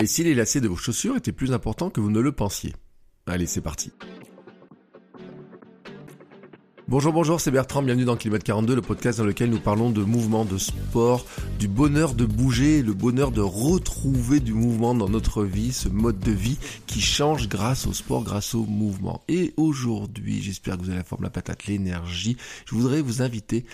Et si les lacets de vos chaussures étaient plus importants que vous ne le pensiez? Allez, c'est parti. Bonjour, bonjour, c'est Bertrand, bienvenue dans Kilomètre 42, le podcast dans lequel nous parlons de mouvement, de sport, du bonheur de bouger, le bonheur de retrouver du mouvement dans notre vie, ce mode de vie qui change grâce au sport, grâce au mouvement. Et aujourd'hui, j'espère que vous avez la forme, la patate, l'énergie, je voudrais vous inviter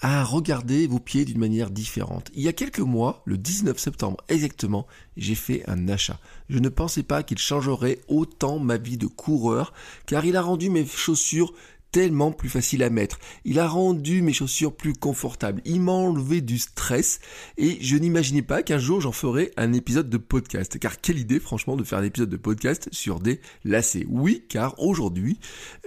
à regarder vos pieds d'une manière différente. Il y a quelques mois, le 19 septembre exactement, j'ai fait un achat. Je ne pensais pas qu'il changerait autant ma vie de coureur, car il a rendu mes chaussures tellement plus facile à mettre. Il a rendu mes chaussures plus confortables. Il m'a enlevé du stress et je n'imaginais pas qu'un jour j'en ferais un épisode de podcast. Car quelle idée franchement de faire un épisode de podcast sur des lacets. Oui, car aujourd'hui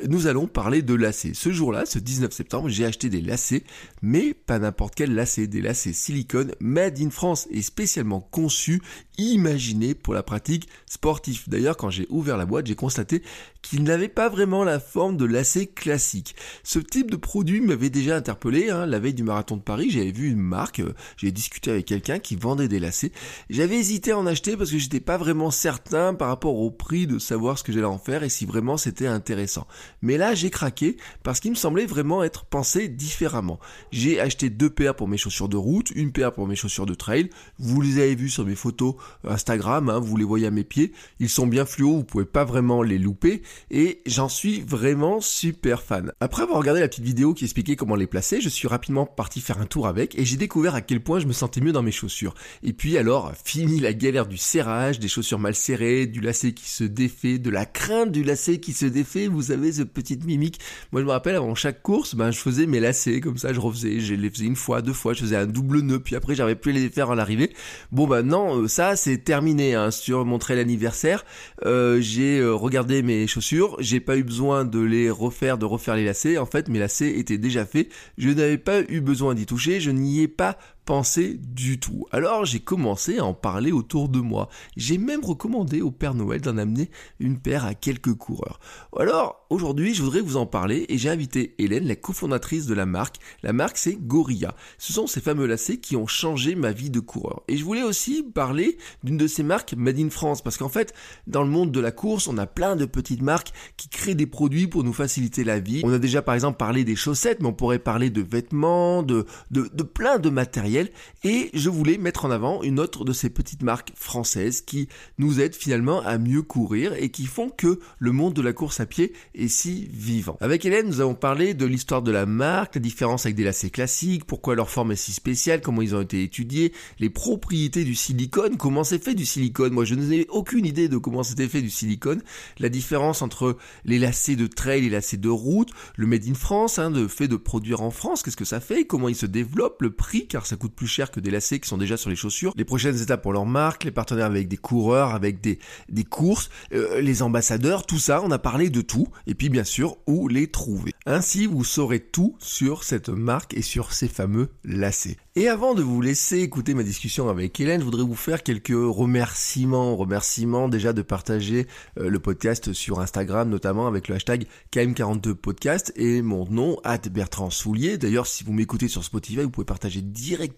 nous allons parler de lacets. Ce jour-là, ce 19 septembre, j'ai acheté des lacets, mais pas n'importe quel lacet, des lacets silicone made in France et spécialement conçus, imaginés pour la pratique sportive. D'ailleurs, quand j'ai ouvert la boîte, j'ai constaté qu'il n'avait pas vraiment la forme de lacets classique. Ce type de produit m'avait déjà interpellé. Hein, la veille du marathon de Paris, j'avais vu une marque, euh, j'ai discuté avec quelqu'un qui vendait des lacets. J'avais hésité à en acheter parce que j'étais pas vraiment certain par rapport au prix de savoir ce que j'allais en faire et si vraiment c'était intéressant. Mais là, j'ai craqué parce qu'il me semblait vraiment être pensé différemment. J'ai acheté deux paires pour mes chaussures de route, une paire pour mes chaussures de trail. Vous les avez vus sur mes photos Instagram, hein, vous les voyez à mes pieds. Ils sont bien fluo, vous pouvez pas vraiment les louper et j'en suis vraiment super fan. Après avoir regardé la petite vidéo qui expliquait comment les placer, je suis rapidement parti faire un tour avec et j'ai découvert à quel point je me sentais mieux dans mes chaussures. Et puis alors, fini la galère du serrage, des chaussures mal serrées, du lacet qui se défait, de la crainte du lacet qui se défait, vous savez, ce petite mimique. Moi je me rappelle avant chaque course, ben je faisais mes lacets comme ça, je refaisais, je les faisais une fois, deux fois, je faisais un double nœud, puis après j'avais plus les faire à l'arrivée. Bon ben non, euh, ça c'est terminé, hein. sur mon trail anniversaire, euh, j'ai euh, regardé mes chaussures, j'ai pas eu besoin de les refaire, de refaire les lacets. En fait, mes lacets étaient déjà faits. Je n'avais pas eu besoin d'y toucher. Je n'y ai pas pensé du tout. Alors j'ai commencé à en parler autour de moi. J'ai même recommandé au Père Noël d'en amener une paire à quelques coureurs. Alors aujourd'hui je voudrais vous en parler et j'ai invité Hélène, la cofondatrice de la marque. La marque c'est Gorilla. Ce sont ces fameux lacets qui ont changé ma vie de coureur. Et je voulais aussi parler d'une de ces marques Made in France parce qu'en fait dans le monde de la course on a plein de petites marques qui créent des produits pour nous faciliter la vie. On a déjà par exemple parlé des chaussettes mais on pourrait parler de vêtements, de, de, de plein de matériel et je voulais mettre en avant une autre de ces petites marques françaises qui nous aident finalement à mieux courir et qui font que le monde de la course à pied est si vivant. Avec Hélène, nous avons parlé de l'histoire de la marque, la différence avec des lacets classiques, pourquoi leur forme est si spéciale, comment ils ont été étudiés, les propriétés du silicone, comment c'est fait du silicone. Moi, je n'ai aucune idée de comment c'était fait du silicone, la différence entre les lacets de trail les lacets de route, le made in France, hein, le fait de produire en France, qu'est-ce que ça fait, comment ils se développent, le prix, car ça coûte plus cher que des lacets qui sont déjà sur les chaussures. Les prochaines étapes pour leur marque, les partenaires avec des coureurs, avec des, des courses, euh, les ambassadeurs, tout ça, on a parlé de tout. Et puis bien sûr, où les trouver. Ainsi, vous saurez tout sur cette marque et sur ces fameux lacets. Et avant de vous laisser écouter ma discussion avec Hélène, je voudrais vous faire quelques remerciements. Remerciements déjà de partager euh, le podcast sur Instagram, notamment avec le hashtag KM42podcast et mon nom, Bertrand Soulier. D'ailleurs, si vous m'écoutez sur Spotify, vous pouvez partager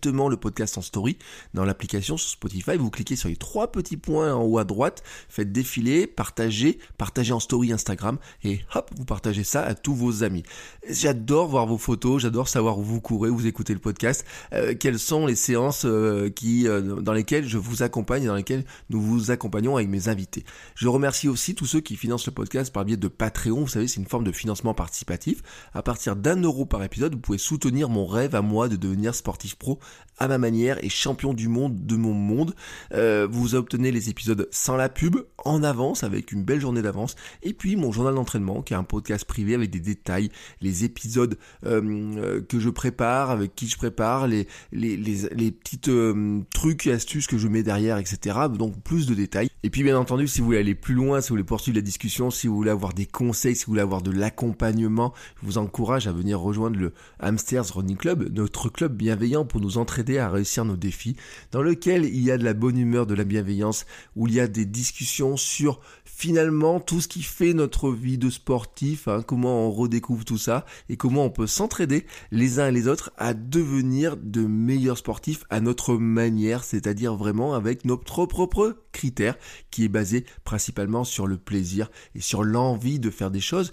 le podcast en story dans l'application sur Spotify. Vous cliquez sur les trois petits points en haut à droite, faites défiler, partagez, partagez en story Instagram et hop, vous partagez ça à tous vos amis. J'adore voir vos photos, j'adore savoir où vous courez, où vous écoutez le podcast. Euh, euh, quelles sont les séances euh, qui, dans lesquelles je vous accompagne, dans lesquelles nous vous accompagnons avec mes invités. Je remercie aussi tous ceux qui financent le podcast par biais de Patreon. Vous savez, c'est une forme de financement participatif. À partir d'un euro par épisode, vous pouvez soutenir mon rêve à moi de devenir sportif pro à ma manière et champion du monde de mon monde. vous obtenez les épisodes sans la pub, en avance, avec une belle journée d'avance. Et puis mon journal d'entraînement, qui est un podcast privé avec des détails, les épisodes que je prépare, avec qui je prépare, les, les, les, les petites euh, trucs et astuces que je mets derrière, etc. Donc plus de détails. Et puis bien entendu, si vous voulez aller plus loin, si vous voulez poursuivre la discussion, si vous voulez avoir des conseils, si vous voulez avoir de l'accompagnement, je vous encourage à venir rejoindre le Hamsters Running Club, notre club bienveillant pour nous entraider à réussir nos défis, dans lequel il y a de la bonne humeur, de la bienveillance, où il y a des discussions sur finalement tout ce qui fait notre vie de sportif, hein, comment on redécouvre tout ça et comment on peut s'entraider les uns et les autres à devenir de meilleurs sportifs à notre manière, c'est-à-dire vraiment avec notre propre critère qui est basé principalement sur le plaisir et sur l'envie de faire des choses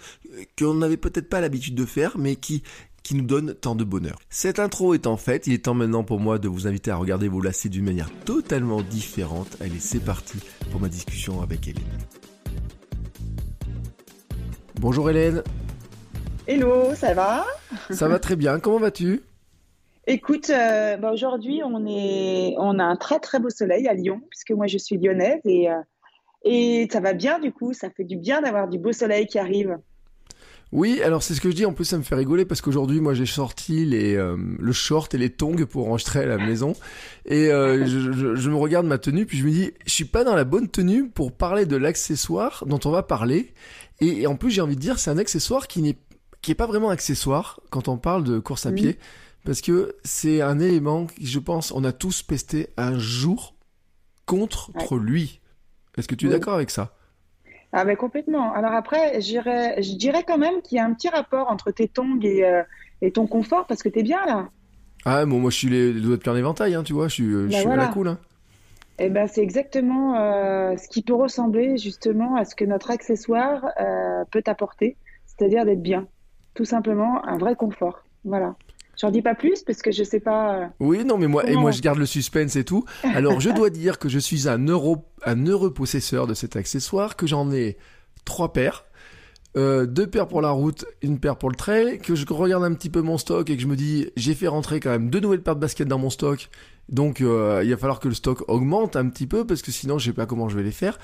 qu'on n'avait peut-être pas l'habitude de faire mais qui qui nous donne tant de bonheur. Cette intro étant faite, il est temps maintenant pour moi de vous inviter à regarder vos lacets d'une manière totalement différente. Allez, c'est parti pour ma discussion avec Hélène. Bonjour Hélène. Hello, ça va? Ça va très bien, comment vas-tu? Écoute, euh, bah, aujourd'hui on, est, on a un très très beau soleil à Lyon, puisque moi je suis lyonnaise et, euh, et ça va bien du coup, ça fait du bien d'avoir du beau soleil qui arrive. Oui, alors c'est ce que je dis. En plus, ça me fait rigoler parce qu'aujourd'hui, moi, j'ai sorti les, euh, le short et les tongs pour enregistrer à la maison. Et je, je, me regarde ma tenue, puis je me dis, je suis pas dans la bonne tenue pour parler de l'accessoire dont on va parler. Et, en plus, j'ai envie de dire, c'est un accessoire qui n'est qui est pas vraiment accessoire quand on parle de course à pied, parce que c'est un élément qui, je pense, on a tous pesté un jour contre lui. Est-ce que tu es d'accord avec ça? Ah ben complètement. Alors après, je dirais quand même qu'il y a un petit rapport entre tes tongs et, euh, et ton confort parce que tu es bien là. Ah bon, moi je suis les, doigts de plein éventail, hein, tu vois, je suis, je ben suis à la cool. Hein. Eh ben, c'est exactement euh, ce qui peut ressembler justement à ce que notre accessoire euh, peut apporter, c'est-à-dire d'être bien, tout simplement un vrai confort. Voilà. J'en dis pas plus parce que je sais pas. Euh, oui, non, mais moi, et moi, je garde le suspense et tout. Alors, je dois dire que je suis un heureux, un heureux possesseur de cet accessoire, que j'en ai trois paires. deux paires pour la route, une paire pour le trail, que je regarde un petit peu mon stock et que je me dis, j'ai fait rentrer quand même deux nouvelles paires de baskets dans mon stock donc euh, il va falloir que le stock augmente un petit peu parce que sinon je sais pas comment je vais les faire.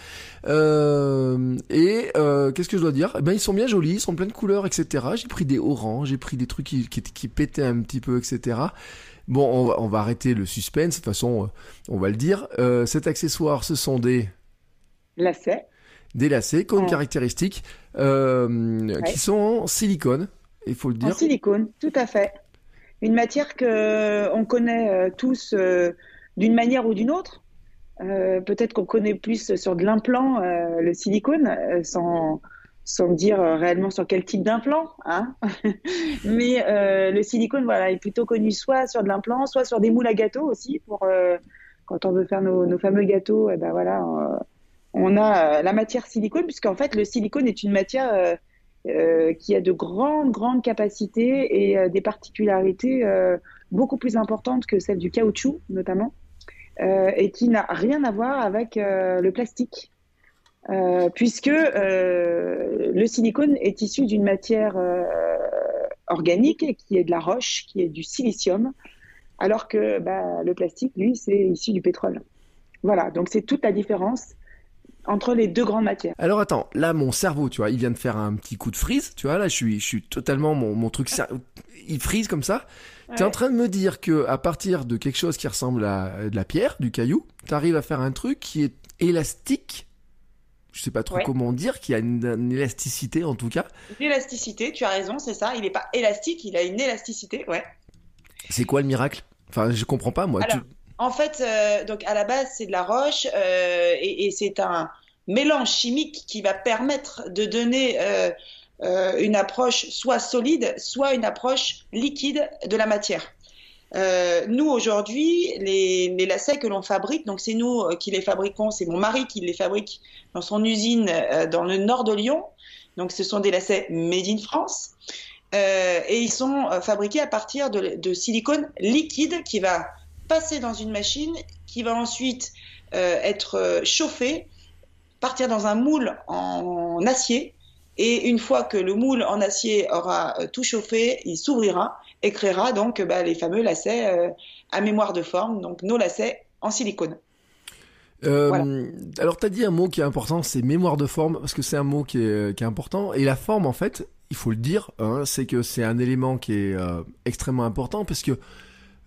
Euh, et euh, qu'est-ce que je dois dire? Eh Ben ils sont bien jolis, ils sont plein de couleurs, etc. J'ai pris des oranges, j'ai pris des trucs qui, qui, qui, pétaient un petit peu, etc. Bon, on va, on va arrêter le suspense. De toute façon, on va le dire. cet accessoire, ce sont des lacets. Des lacets, comme caractéristiques, qui sont en silicone. Il faut le dire. En silicone, tout à fait une matière que euh, on connaît euh, tous euh, d'une manière ou d'une autre. Peut-être qu'on connaît plus sur de l'implant, le silicone, sans, sans dire réellement sur quel type d'implant. Hein Mais le silicone, voilà, est plutôt connu soit sur de l'implant, soit sur des moules à gâteaux aussi, pour quand on veut faire nos, fameux gâteaux. Eh ben voilà, on a la matière silicone, puisqu'en fait le silicone est une matière euh, qui a de grandes, grandes capacités et euh, des particularités euh, beaucoup plus importantes que celles du caoutchouc, notamment, et qui n'a rien à voir avec le plastique. puisque le silicone est issu d'une matière organique qui est de la roche, qui est du silicium, alors que bah, le plastique, lui, c'est issu du pétrole. Voilà, donc c'est toute la différence entre les deux grandes matières. Alors attends, là mon cerveau, tu vois, il vient de faire un petit coup de frise, tu vois, là je suis, je suis totalement mon, mon truc, il frise comme ça. Tu es en train de me dire que à partir de quelque chose qui ressemble à de la pierre, du caillou, tu arrives à faire un truc qui est élastique. Je sais pas trop comment dire, qui a une, élasticité en tout cas. Une élasticité, tu as raison, c'est ça. Il n'est pas élastique, il a une élasticité, ouais. C'est quoi le miracle? Enfin, je comprends pas moi. En fait, euh, donc à la base, c'est de la roche euh, et, c'est un mélange chimique qui va permettre de donner euh, une approche soit solide, soit une approche liquide de la matière. nous aujourd'hui, les, lacets que l'on fabrique, donc c'est nous qui les fabriquons, c'est mon mari qui les fabrique dans son usine dans le nord de Lyon. Donc ce sont des lacets made in France. et ils sont fabriqués à partir de, silicone liquide qui va passer dans une machine, qui va ensuite être chauffé, partir dans un moule en acier et une fois que le moule en acier aura euh, tout chauffé, il s'ouvrira et créera donc bah, les fameux lacets euh, à mémoire de forme, donc nos lacets en silicone. Euh, alors, tu as dit un mot qui est important, c'est mémoire de forme, parce que c'est un mot qui est, qui est, important. Et la forme, en fait, il faut le dire, hein, c'est que c'est un élément qui est extrêmement important, parce que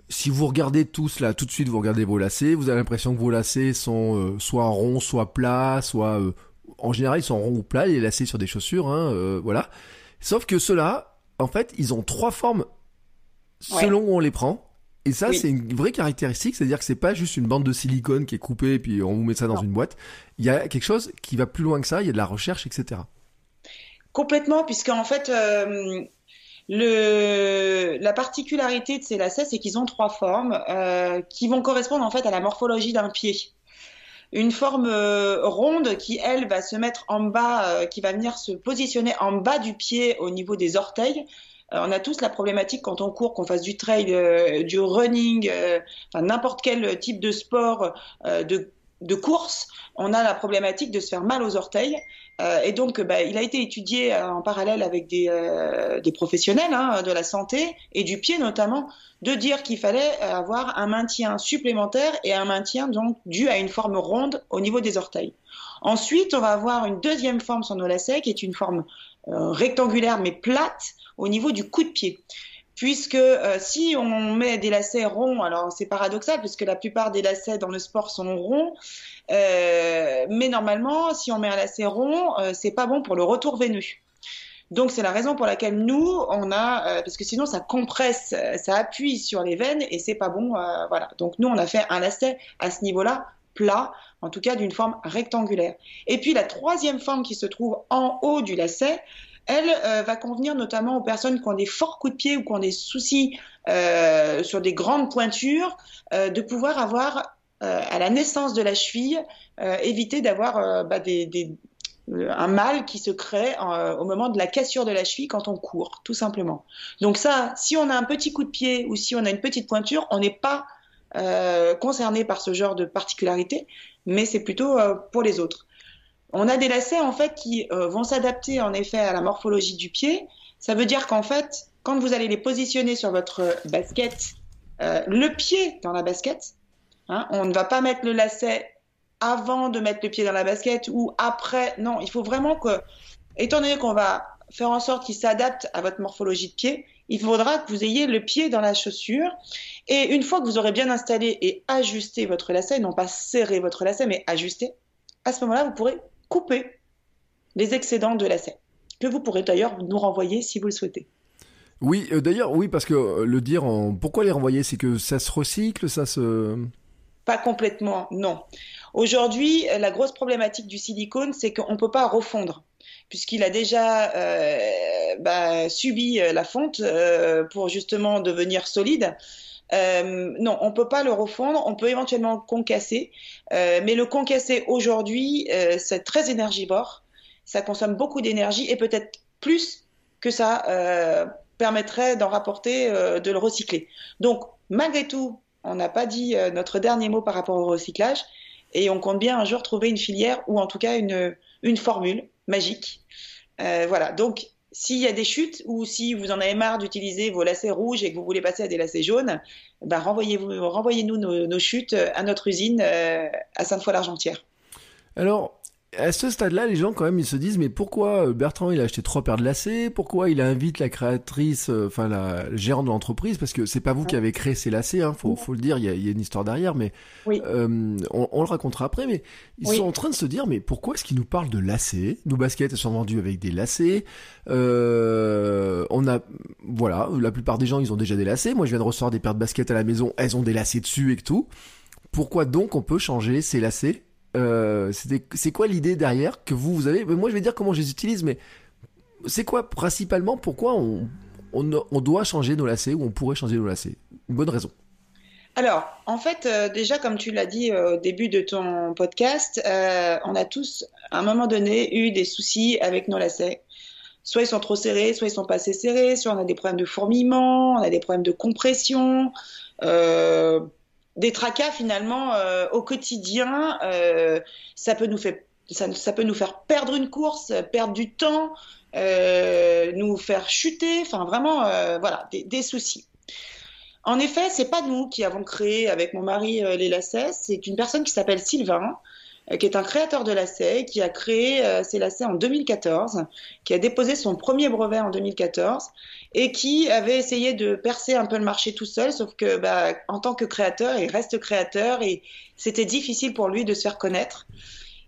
si vous regardez tous là, tout de suite, vous regardez vos lacets, vous avez l'impression que vos lacets sont soit ronds, soit plats, soit en général, ils sont ronds ou plats, les lacets sur des chaussures, hein, euh, voilà. Sauf que ceux-là, en fait, ils ont trois formes selon où on les prend. Et ça, c'est une vraie caractéristique, c'est-à-dire que c'est pas juste une bande de silicone qui est coupée et puis on vous met ça dans une boîte. Il y a quelque chose qui va plus loin que ça, il y a de la recherche, etc. Complètement, puisque en fait, euh, le, la particularité de ces lacets, c'est qu'ils ont trois formes euh, qui vont correspondre en fait à la morphologie d'un pied une forme euh, ronde qui, elle, va se mettre en bas, euh, qui va venir se positionner en bas du pied au niveau des orteils. Euh, on a tous la problématique quand on court, qu'on fasse du trail, du running, enfin n'importe quel type de sport, de de course, on a la problématique de se faire mal aux orteils. Euh, et donc, bah, il a été étudié euh, en parallèle avec des, euh, des professionnels hein, de la santé et du pied notamment, de dire qu'il fallait avoir un maintien supplémentaire et un maintien donc dû à une forme ronde au niveau des orteils. Ensuite, on va avoir une deuxième forme sur nos lacets qui est une forme rectangulaire mais plate au niveau du coup de pied puisque euh, si on met des lacets ronds, alors c'est paradoxal puisque la plupart des lacets dans le sport sont ronds, euh, mais normalement si on met un lacet rond, euh, c'est pas bon pour le retour veineux. Donc c'est la raison pour laquelle nous on a, parce que sinon ça compresse, ça appuie sur les veines et c'est pas bon, voilà. Donc nous on a fait un lacet à ce niveau-là plat, en tout cas d'une forme rectangulaire. Et puis la troisième forme qui se trouve en haut du lacet, elle euh, va convenir notamment aux personnes qui ont des forts coups de pied ou qui ont des soucis euh, sur des grandes pointures, euh, de pouvoir avoir à la naissance de la cheville, éviter d'avoir bah, un mal qui se crée au moment de la cassure de la cheville quand on court, tout simplement. Donc ça, si on a un petit coup de pied ou si on a une petite pointure, on n'est pas concerné par ce genre de particularité, mais c'est plutôt pour les autres. On a des lacets en fait qui euh, vont s'adapter en effet à la morphologie du pied. Ça veut dire qu'en fait, quand vous allez les positionner sur votre basket, euh, le pied dans la basket, hein, on ne va pas mettre le lacet avant de mettre le pied dans la basket ou après. Non, il faut vraiment que, étant donné qu'on va faire en sorte qu'il s'adapte à votre morphologie de pied, il faudra que vous ayez le pied dans la chaussure. Et une fois que vous aurez bien installé et ajusté votre lacet, non pas serré votre lacet, mais ajusté, à ce moment-là, vous pourrez couper les excédents de lacets, que vous pourrez d'ailleurs nous renvoyer si vous le souhaitez. Oui, euh, d'ailleurs, oui, parce que euh, le dire, en... pourquoi les renvoyer? C'est que ça se recycle, ça se... Pas complètement, non. Aujourd'hui, la grosse problématique du silicone, c'est qu'on ne peut pas refondre, puisqu'il a déjà euh, bah, subi la fonte pour justement devenir solide. Euh, non, on peut pas le refondre. On peut éventuellement le concasser, euh, mais le concasser aujourd'hui, euh, c'est très énergivore. Ça consomme beaucoup d'énergie et peut-être plus que ça permettrait d'en rapporter, de le recycler. Donc, malgré tout, on n'a pas dit notre dernier mot par rapport au recyclage et on compte bien un jour trouver une filière ou en tout cas une, une formule magique. voilà. Donc, s'il y a des chutes ou si vous en avez marre d'utiliser vos lacets rouges et que vous voulez passer à des lacets jaunes, ben renvoyez-nous renvoyez nos, nos, chutes à notre usine euh, à Sainte-Foy-l'Argentière. Alors, à ce stade-là, les gens quand même ils se disent mais pourquoi euh, Bertrand il a acheté trois paires de lacets? Pourquoi il invite la créatrice, euh, enfin la gérante de l'entreprise? Parce que c'est pas vous qui avez créé ces lacets, hein, faut, faut le dire, il y a, y a, une histoire derrière, mais euh, on, on, le racontera après. Mais ils sont en train de se dire mais pourquoi est-ce qu'ils nous parlent de lacets? Nos baskets sont vendues avec des lacets. Euh, on a voilà, la plupart des gens ils ont déjà des lacets. Moi je viens de recevoir des paires de baskets à la maison, elles ont des lacets dessus et tout. Pourquoi donc on peut changer ces lacets euh, c'est quoi l'idée derrière que vous, vous avez? Moi, je vais dire comment je les utilise, mais c'est quoi principalement pourquoi on, doit changer nos lacets ou on pourrait changer nos lacets? Une bonne raison. Alors, en fait, euh, déjà, comme tu l'as dit euh, au début de ton podcast, on a tous, à un moment donné, eu des soucis avec nos lacets. soit ils sont trop serrés, soit ils sont pas assez serrés, soit on a des problèmes de fourmillement, on a des problèmes de compression, des tracas finalement euh, au quotidien. Euh, ça peut nous faire ça, ça, peut nous faire perdre une course, perdre du temps, euh, nous faire chuter, enfin vraiment, euh, voilà, des, des, soucis. En effet, c'est pas nous qui avons créé avec mon mari euh, les lacets, c'est une personne qui s'appelle Sylvain, qui est un créateur de lacets, qui a créé euh, ces lacets en 2014, qui a déposé son premier brevet en 2014 et qui avait essayé de percer un peu le marché tout seul, sauf que bah, en tant que créateur, il reste créateur et c'était difficile pour lui de se faire connaître.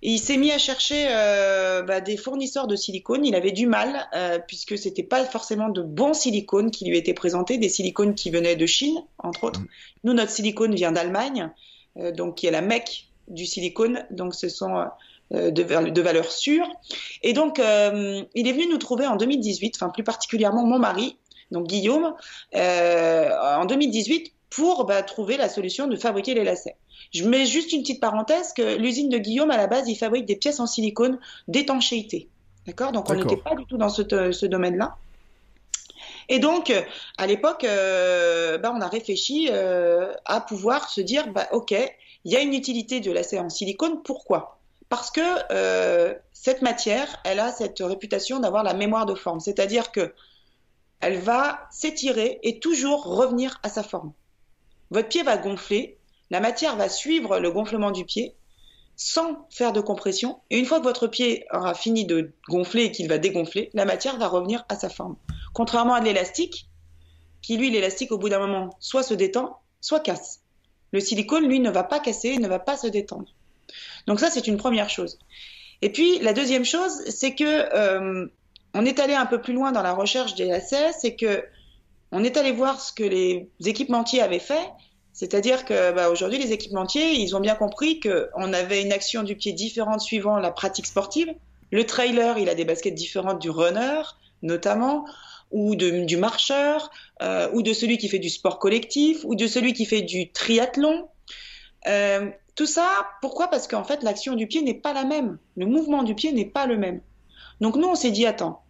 Et il s'est mis à chercher euh, bah, des fournisseurs de silicone. Il avait du mal euh, puisque c'était pas forcément de bons silicones qui lui étaient présentés, des silicones qui venaient de Chine, entre autres. Mmh. Nous, notre silicone vient d'Allemagne, euh, donc qui est la mecque du silicone, donc ce sont euh, de, de valeurs sûres. Et donc, euh, il est venu nous trouver en 2018, enfin plus particulièrement mon mari, donc Guillaume, euh, en 2018 pour bah, trouver la solution de fabriquer les lacets. Je mets juste une petite parenthèse que l'usine de Guillaume, à la base, il fabrique des pièces en silicone d'étanchéité. D'accord? Donc, on n'était pas du tout dans ce, ce domaine-là. Et donc, à l'époque, euh, bah, on a réfléchi euh, à pouvoir se dire, bah, OK, il y a une utilité de l'acier en silicone. Pourquoi? Parce que euh, cette matière, elle a cette réputation d'avoir la mémoire de forme, c'est-à-dire que elle va s'étirer et toujours revenir à sa forme. Votre pied va gonfler, la matière va suivre le gonflement du pied sans faire de compression. Et une fois que votre pied aura fini de gonfler et qu'il va dégonfler, la matière va revenir à sa forme. Contrairement à l'élastique, qui lui, l'élastique, au bout d'un moment, soit se détend, soit casse. Le silicone, lui, ne va pas casser, ne va pas se détendre. Donc ça, c'est une première chose. Et puis, la deuxième chose, c'est que euh, on est allé un peu plus loin dans la recherche des lacets, c'est que on est allé voir ce que les équipementiers avaient fait, c'est-à-dire que bah, aujourd'hui, les équipementiers, ils ont bien compris qu'on avait une action du pied différente suivant la pratique sportive. Le trailer, il a des baskets différentes du runner, notamment, ou de, du marcheur, euh, ou de celui qui fait du sport collectif, ou de celui qui fait du triathlon. Euh, tout ça, pourquoi? Parce qu'en fait, l'action du pied n'est pas la même. Le mouvement du pied n'est pas le même. Donc nous, on s'est dit, attends,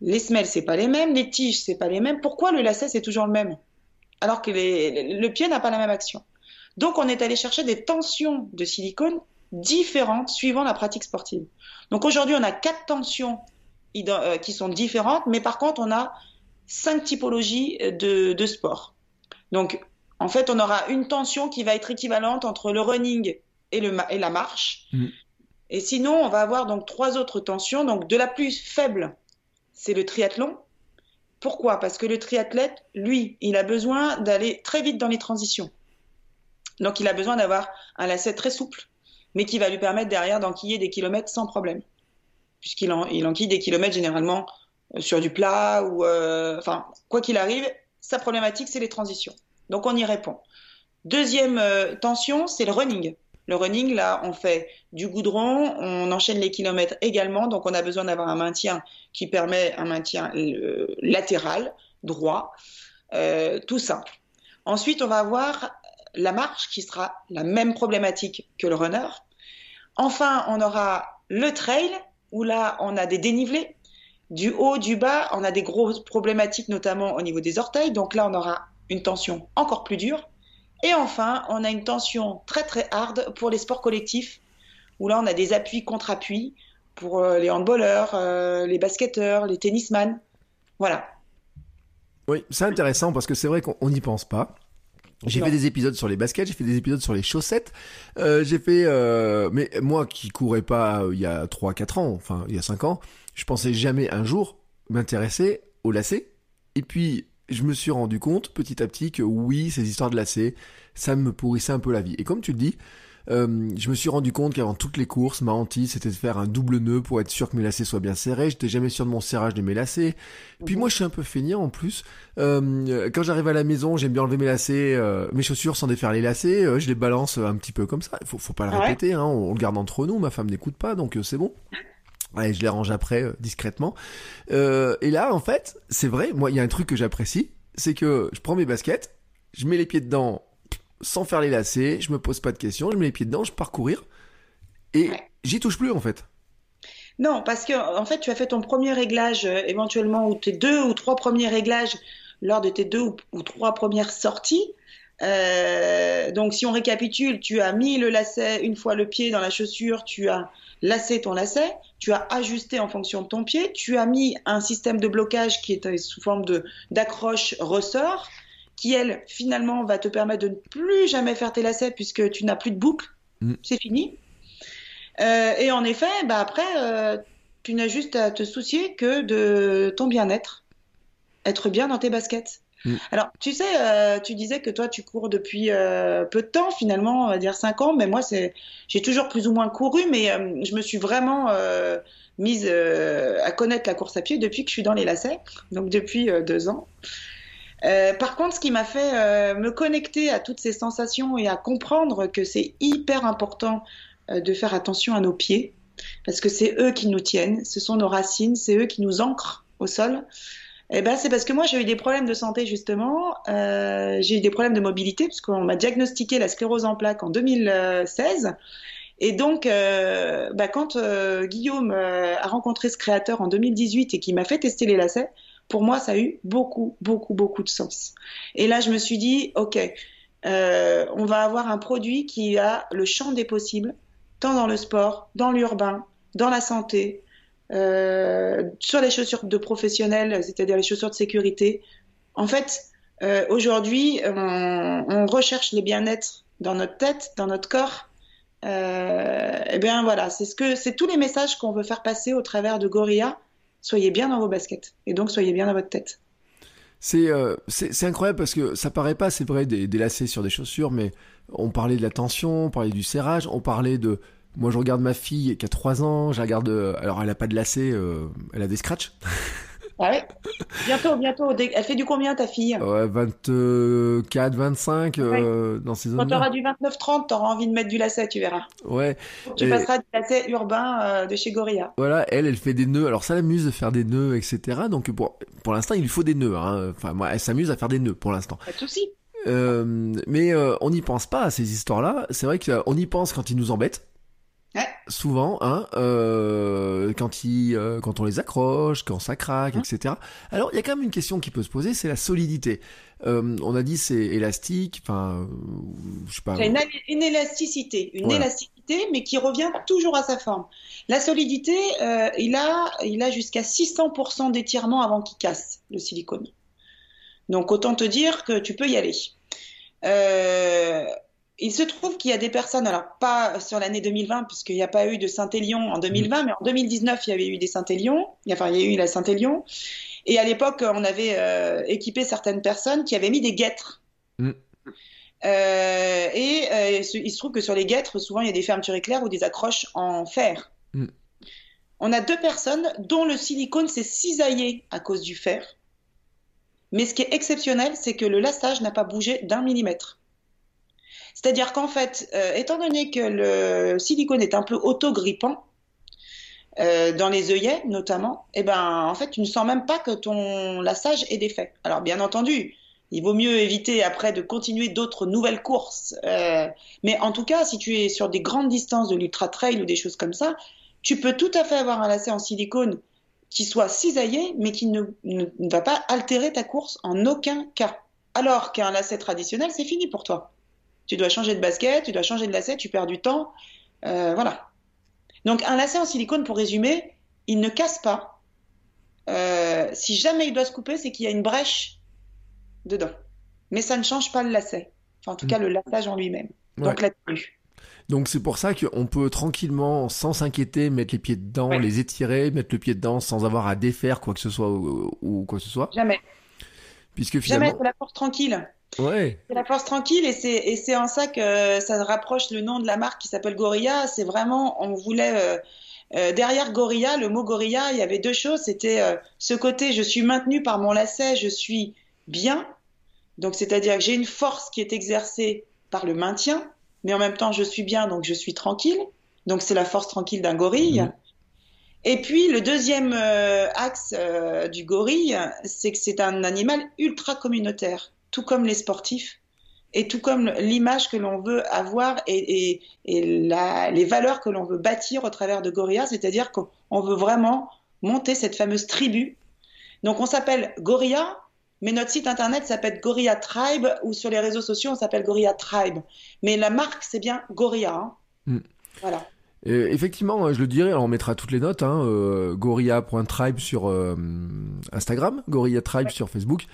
les semelles, c'est pas les mêmes, les tiges, c'est pas les mêmes. Pourquoi le lacet, c'est toujours le même? Alors que le pied n'a pas la même action. Donc on est allé chercher des tensions de silicone différentes suivant la pratique sportive. Donc aujourd'hui, on a quatre tensions qui sont différentes, mais par contre, on a cinq typologies de, de sport. Donc, en fait, on aura une tension qui va être équivalente entre le running et, le, et la marche. Mmh. Et sinon, on va avoir donc trois autres tensions. Donc, de la plus faible, c'est le triathlon. Pourquoi? Parce que le triathlète, lui, il a besoin d'aller très vite dans les transitions. Donc, il a besoin d'avoir un lacet très souple, mais qui va lui permettre derrière d'enquiller des kilomètres sans problème puisqu'il en, il enquille des kilomètres généralement euh, sur du plat ou euh, enfin quoi qu'il arrive, sa problématique c'est les transitions. Donc on y répond. Deuxième euh, tension, c'est le running. Le running, là, on fait du goudron, on enchaîne les kilomètres également, donc on a besoin d'avoir un maintien qui permet un maintien euh, latéral, droit, euh, tout simple. Ensuite, on va avoir la marche qui sera la même problématique que le runner. Enfin, on aura le trail où là, on a des dénivelés. Du haut, du bas, on a des grosses problématiques, notamment au niveau des orteils. Donc là, on aura une tension encore plus dure. Et enfin, on a une tension très très hard pour les sports collectifs, où là, on a des appuis contre appuis pour euh, les handballeurs, euh, les basketteurs, les tennisman. Voilà. Oui, c'est intéressant parce que c'est vrai qu'on n'y pense pas. J'ai fait des épisodes sur les baskets, j'ai fait des épisodes sur les chaussettes. Euh, j'ai fait, euh, mais moi qui courais pas euh, il y a 3-4 ans, enfin il y a 5 ans, je pensais jamais un jour m'intéresser au lacets. Et puis je me suis rendu compte petit à petit que oui, ces histoires de lacets, ça me pourrissait un peu la vie. Et comme tu le dis, euh, je me suis rendu compte qu'avant toutes les courses, ma hantise c'était de faire un double nœud pour être sûr que mes lacets soient bien serrés. J'étais jamais sûr de mon serrage de mes lacets. Puis moi, je suis un peu feignant en plus. Euh, quand j'arrive à la maison, j'aime bien enlever mes lacets, euh, mes chaussures sans défaire les lacets. Euh, je les balance un petit peu comme ça. Il faut, faut pas le répéter. Hein, on, on, le garde entre nous. Ma femme n'écoute pas, donc euh, c'est bon. Allez, je les range après discrètement. et là, en fait, c'est vrai. Moi, il y a un truc que j'apprécie, c'est que je prends mes baskets, je mets les pieds dedans sans faire les lacets, je me pose pas de questions, je mets les pieds dedans, je pars courir et ouais. j'y touche plus en fait. Non, parce que en fait, tu as fait ton premier réglage euh, éventuellement ou tes deux ou trois premiers réglages lors de tes deux ou, ou trois premières sorties. Euh, donc, si on récapitule, tu as mis le lacet une fois le pied dans la chaussure, tu as lacé ton lacet, tu as ajusté en fonction de ton pied, tu as mis un système de blocage qui est sous forme de d'accroche ressort, qui elle finalement va te permettre de ne plus jamais faire tes lacets puisque tu n'as plus de boucle, Mm. c'est fini. Euh, et en effet, bah après, euh, tu n'as juste à te soucier que de ton bien-être, être bien dans tes baskets. Mm. Alors, tu sais, euh, tu disais que toi, tu cours depuis peu de temps, finalement, on va dire 5 ans, mais moi, c'est, j'ai toujours plus ou moins couru, mais je me suis vraiment mise à connaître la course à pied depuis que je suis dans les lacets, donc depuis euh, deux ans. Euh, par contre, ce qui m'a fait euh, me connecter à toutes ces sensations et à comprendre que c'est hyper important euh, de faire attention à nos pieds, parce que c'est eux qui nous tiennent, ce sont nos racines, c'est eux qui nous ancrent au sol. Eh ben, c'est parce que moi j'ai eu des problèmes de santé justement, euh, j'ai eu des problèmes de mobilité parce qu'on m'a diagnostiqué la sclérose en plaques en 2016. Et donc, euh, bah, quand euh, Guillaume euh, a rencontré ce créateur en 2018 et qui m'a fait tester les lacets, pour moi, ça a eu beaucoup, beaucoup, beaucoup de sens. Et là, je me suis dit, OK, euh, on va avoir un produit qui a le champ des possibles, tant dans le sport, dans l'urbain, dans la santé, euh, sur les chaussures de professionnels, c'est-à-dire les chaussures de sécurité. En fait, euh, aujourd'hui, on, on recherche le bien-être dans notre tête, dans notre corps. Et bien voilà, c'est ce que c'est tous les messages qu'on veut faire passer au travers de Gorilla. Soyez bien dans vos baskets et donc soyez bien dans votre tête. C'est euh, incroyable parce que ça paraît pas, c'est vrai, des, des lacets sur des chaussures, mais on parlait de la tension, on parlait du serrage, on parlait de... Moi, je regarde ma fille qui a 3 ans, je la regarde... euh, alors, elle a pas de lacets, euh, elle a des scratchs. Ah ouais Bientôt, bientôt. Elle fait du combien ta fille? Ouais, 24, 25, euh, dans ces Quand tu zones-là. auras du 29-30, tu auras envie de mettre du lacet, tu verras. Ouais, Tu Et- passeras du lacet urbain euh, de chez Gorilla. voilà, elle, elle fait des nœuds. Alors, ça l'amuse de faire des nœuds, etc. Donc, pour, pour l'instant, il lui faut des nœuds. Hein. Enfin, moi, elle s'amuse à faire des nœuds pour l'instant. Pas de souci. Euh, mais euh, on n'y pense pas à ces histoires-là. C'est vrai qu'on y pense quand ils nous embêtent. Ouais. Souvent, hein, euh, quand, ils, euh, quand on les accroche, quand ça craque, Hein. etc. Alors, il y a quand même une question qui peut se poser, c'est la solidité. Euh, on a dit c'est élastique, enfin, euh, je sais pas. C'est une, une élasticité, une Voilà. élasticité, mais qui revient toujours à sa forme. La solidité, euh, il a, il a jusqu'à 600% d'étirement avant qu'il casse le silicone. Donc autant te dire que tu peux y aller. Euh, il se trouve qu'il y a des personnes, alors pas sur l'année 2020, puisqu'il n'y a pas eu de Saint-Élion en 2020, mais en 2019, il y avait eu des Saint-Élion, enfin il y a eu la Saint-Élion, et à l'époque, on avait euh, équipé certaines personnes qui avaient mis des guêtres. Mm. Euh, et euh, il se- il se trouve que sur les guêtres, souvent il y a des fermetures éclairs ou des accroches en fer. Mm. On a deux personnes dont le silicone s'est cisaillé à cause du fer. Mais ce qui est exceptionnel, c'est que le lassage n'a pas bougé d'un millimètre. C'est-à-dire qu'en fait, euh, étant donné que le silicone est un peu auto-grippant, euh, dans les œillets notamment, eh ben, en fait, tu ne sens même pas que ton lassage est défait. Alors, bien entendu, il vaut mieux éviter après de continuer d'autres nouvelles courses. Euh, mais en tout cas, si tu es sur des grandes distances de l'ultra trail ou des choses comme ça, tu peux tout à fait avoir un lacet en silicone qui soit cisaillé, mais qui ne, va pas altérer ta course en aucun cas. Alors qu'un lacet traditionnel, c'est fini pour toi. Tu dois changer de basket, tu dois changer de lacet, tu perds du temps. Euh, voilà. Donc un lacet en silicone, pour résumer, il ne casse pas. Euh, si jamais il doit se couper, c'est qu'il y a une brèche dedans. Mais ça ne change pas le lacet. Enfin, en tout Mm. cas, le lassage en lui-même. Donc Ouais. là-dessus. Donc c'est pour ça qu'on peut tranquillement, sans s'inquiéter, mettre les pieds dedans, Ouais. les étirer, mettre le pied dedans sans avoir à défaire quoi que ce soit ou, ou quoi que ce soit. Jamais. Puisque Jamais, finalement... c'est la force tranquille. Ouais, C'est la force tranquille et c'est en ça que ça rapproche le nom de la marque qui s'appelle Gorilla. C'est vraiment, on voulait euh, euh, derrière Gorilla, le mot Gorilla, il y avait deux choses. C'était euh, ce côté, je suis maintenu par mon lacet, je suis bien. Donc c'est-à-dire que j'ai une force qui est exercée par le maintien, mais en même temps je suis bien, donc je suis tranquille. Donc c'est la force tranquille d'un gorille. Mhm. Et puis le deuxième euh, axe euh, du gorille, c'est que c'est un animal ultra communautaire, tout comme les sportifs. et tout comme l'image que l'on veut avoir et, les valeurs que l'on veut bâtir au travers de Gorilla, c'est-à-dire qu'on veut vraiment monter cette fameuse tribu. Donc on s'appelle Gorilla, mais notre site internet s'appelle Gorilla Tribe ou sur les réseaux sociaux on s'appelle Gorilla Tribe. Mais la marque c'est bien Gorilla. Hein. Mm. Voilà effectivement, je le dirais, on mettra toutes les notes, hein, euh, gorilla.tribe sur euh, Instagram, Gorilla Tribe sur Facebook.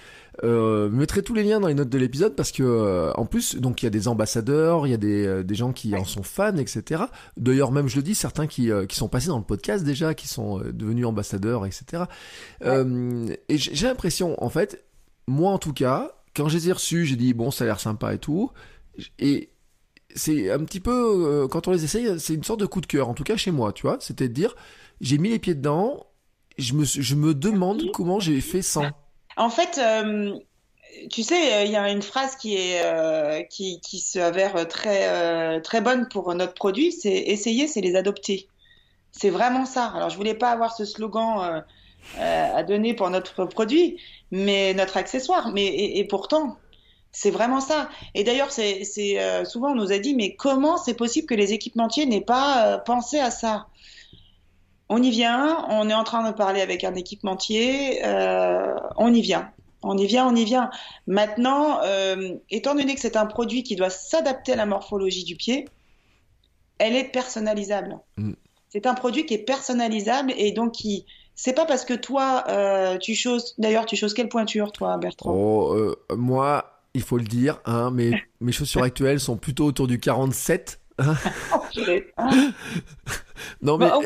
Euh, mettrai tous les liens dans les notes de l'épisode parce que euh, en plus, donc il y a des ambassadeurs, il y a des, euh, des gens qui en sont fans, etc. D'ailleurs, même je le dis, certains qui, qui sont passés dans le podcast déjà, qui sont devenus ambassadeurs, etc. et j'ai l'impression, en fait, moi en tout cas, quand je les ai reçus, j'ai dit bon, ça a l'air sympa et tout. Et c'est un petit peu, euh, quand on les essaye, c'est une sorte de coup de cœur, en tout cas chez moi, tu vois. C'était de dire, j'ai mis les pieds dedans, je me, je me demande comment j'ai fait sans. En fait, euh, tu sais, il y a une phrase qui, est, euh, qui, qui se avère très, très bonne pour notre produit, c'est essayer, c'est les adopter. C'est vraiment ça. Alors, je voulais pas avoir ce slogan à donner pour notre produit, mais notre accessoire. Mais et pourtant, c'est vraiment ça. Et d'ailleurs, c'est euh, souvent on nous a dit, mais comment c'est possible que les équipementiers n'aient pas euh, pensé à ça? On y vient. On est en train de parler avec un équipementier. Euh, on y vient. On y vient, on y vient. Maintenant, étant donné que c'est un produit qui doit s'adapter à la morphologie du pied, elle est personnalisable. Mm. C'est un produit qui est personnalisable et donc qui c'est pas parce que toi tu choses d'ailleurs tu choses quelle pointure toi Bertrand? Oh, moi il faut le dire, hein, mes, mes chaussures actuelles sont plutôt autour du 47. non, mais... Bah,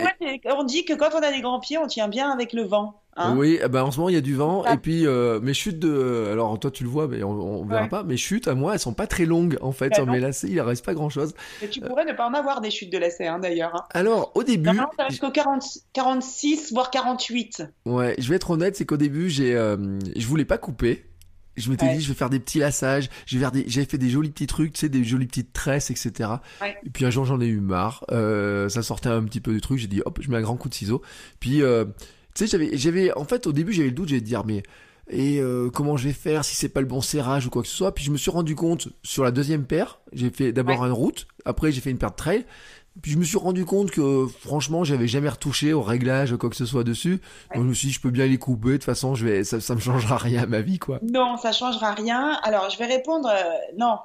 on dit que quand on a des grands pieds, on tient bien avec le vent. Hein. oui, eh ben en ce moment il y a du vent et puis euh, mes chutes de, alors toi tu le vois mais on, verra pas. Mes chutes à moi elles sont pas très longues en fait. Sur mes lacets il reste pas grand chose. Mais tu pourrais ne pas en avoir des chutes de lacets hein, d'ailleurs. Hein. Alors au début. Non, ça jusqu'au 46 voire 48. Ouais, je vais être honnête, c'est qu'au début j'ai, euh, je voulais pas couper je m'étais dit, je vais faire des petits lassages, j'avais fait des jolis petits trucs, tu sais, des jolies petites tresses, etc. Et puis un jour, j'en ai eu marre. Euh, ça sortait un petit peu du truc. J'ai dit, hop, je mets un grand coup de ciseau. Puis, euh, tu sais, j'avais, j'avais, en fait, au début, j'avais le doute, j'allais dire, mais et euh, comment je vais faire si c'est pas le bon serrage ou quoi que ce soit? Puis je me suis rendu compte sur la deuxième paire, j'ai fait d'abord une route, après j'ai fait une paire de trail. Puis je me suis rendu compte que franchement, j'avais jamais retouché au réglage quoi que ce soit dessus. Donc je me suis dit, je peux bien les couper. De toute façon, je vais, ça, ça me changera rien à ma vie, quoi. Non, ça changera rien. Alors, je vais répondre, euh, non.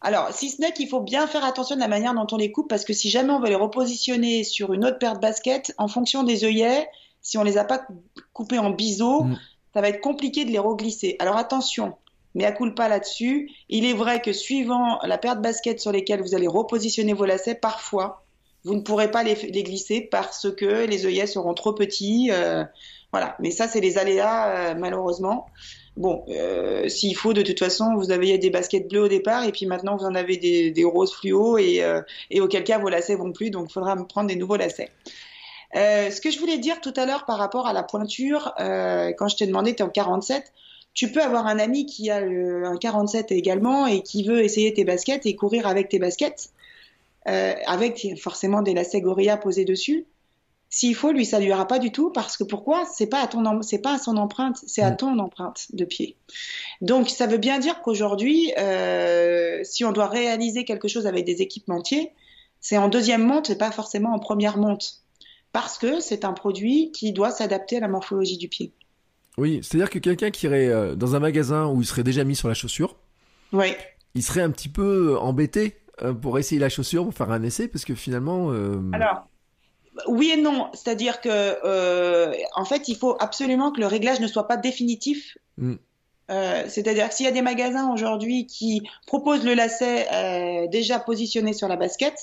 Alors, si ce n'est qu'il faut bien faire attention de la manière dont on les coupe, parce que si jamais on veut les repositionner sur une autre paire de baskets, en fonction des œillets, si on les a pas coupés en biseau, mm. ça va être compliqué de les reglisser. Alors attention, mais à pas là-dessus. Il est vrai que suivant la paire de baskets sur lesquelles vous allez repositionner vos lacets, parfois, vous ne pourrez pas les, glisser parce que les œillets seront trop petits. Euh, voilà, mais ça, c'est les aléas, euh, malheureusement. Bon, euh, s'il faut, de toute façon, vous avez des baskets bleues au départ et puis maintenant vous en avez des, roses fluo et, et, auquel cas vos lacets vont plus, donc il faudra prendre des nouveaux lacets. ce que je voulais dire tout à l'heure par rapport à la pointure, quand je t'ai demandé, tu es en 47, tu peux avoir un ami qui a un 47 également et qui veut essayer tes baskets et courir avec tes baskets. Euh, avec forcément des lacets Gorilla posés dessus. S'il faut, lui, ça lui ira pas du tout parce que pourquoi? C'est pas à ton, c'est pas à son empreinte, c'est à mm. ton empreinte de pied. Donc, ça veut bien dire qu'aujourd'hui, euh, si on doit réaliser quelque chose avec des équipementiers, c'est en deuxième monte et pas forcément en première monte, parce que c'est un produit qui doit s'adapter à la morphologie du pied. Oui, c'est-à-dire que quelqu'un qui irait euh, dans un magasin où il serait déjà mis sur la chaussure, il serait un petit peu embêté euh, pour essayer la chaussure, pour faire un essai, parce que finalement. Euh, Alors, oui et non. C'est-à-dire que, euh, en fait, il faut absolument que le réglage ne soit pas définitif. Mm. C'est-à-dire que s'il y a des magasins aujourd'hui qui proposent le lacet déjà positionné sur la basket,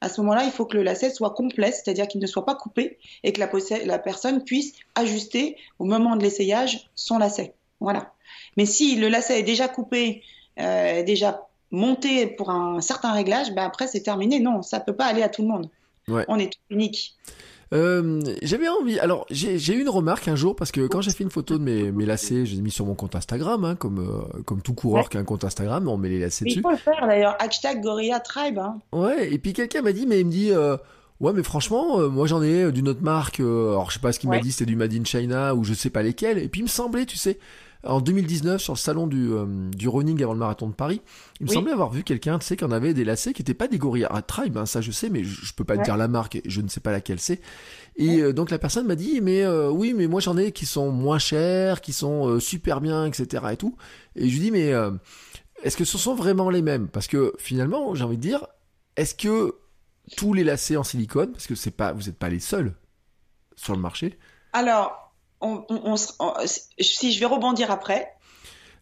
à ce moment-là, il faut que le lacet soit complet, c'est-à-dire qu'il ne soit pas coupé et que la, la personne puisse ajuster au moment de l'essayage son lacet. Voilà. Mais si le lacet est déjà coupé, déjà monter pour un certain réglage, ben après c'est terminé. Non, ça peut pas aller à tout le monde. On est unique. Euh, j'avais envie. Alors, j'ai eu une remarque un jour parce que quand j'ai fait une photo de mes, mes lacets, j'ai mis sur mon compte Instagram, hein, comme euh, comme tout coureur qui a un compte Instagram, on met les lacets dessus. Il faut le faire d'ailleurs. Hashtag Gorilla Tribe. Hein. Ouais. Et puis quelqu'un m'a dit, mais il me dit, euh, ouais, mais franchement, moi j'en ai d'une autre marque. alors je sais pas ce qu'il m'a dit, c'était du Made in China ou je sais pas lesquels. Et puis il me semblait, tu sais, en 2019 sur le salon du, euh, du running avant le marathon de Paris. Il me Oui. semblait avoir vu quelqu'un, tu sais, qui en avait des lacets qui étaient pas des Gorilla ah, Tribe, hein, ça je sais, mais je, je peux pas te dire la marque, je ne sais pas laquelle c'est. Et euh, donc la personne m'a dit, mais euh, oui, mais moi j'en ai qui sont moins chers, qui sont euh, super bien, etc. et tout. Et je lui dis, mais est-ce que ce sont vraiment les mêmes? Parce que finalement, j'ai envie de dire, est-ce que tous les lacets en silicone, parce que c'est pas, vous n'êtes pas les seuls sur le marché, Alors, on, on- on se- on- si je vais rebondir après,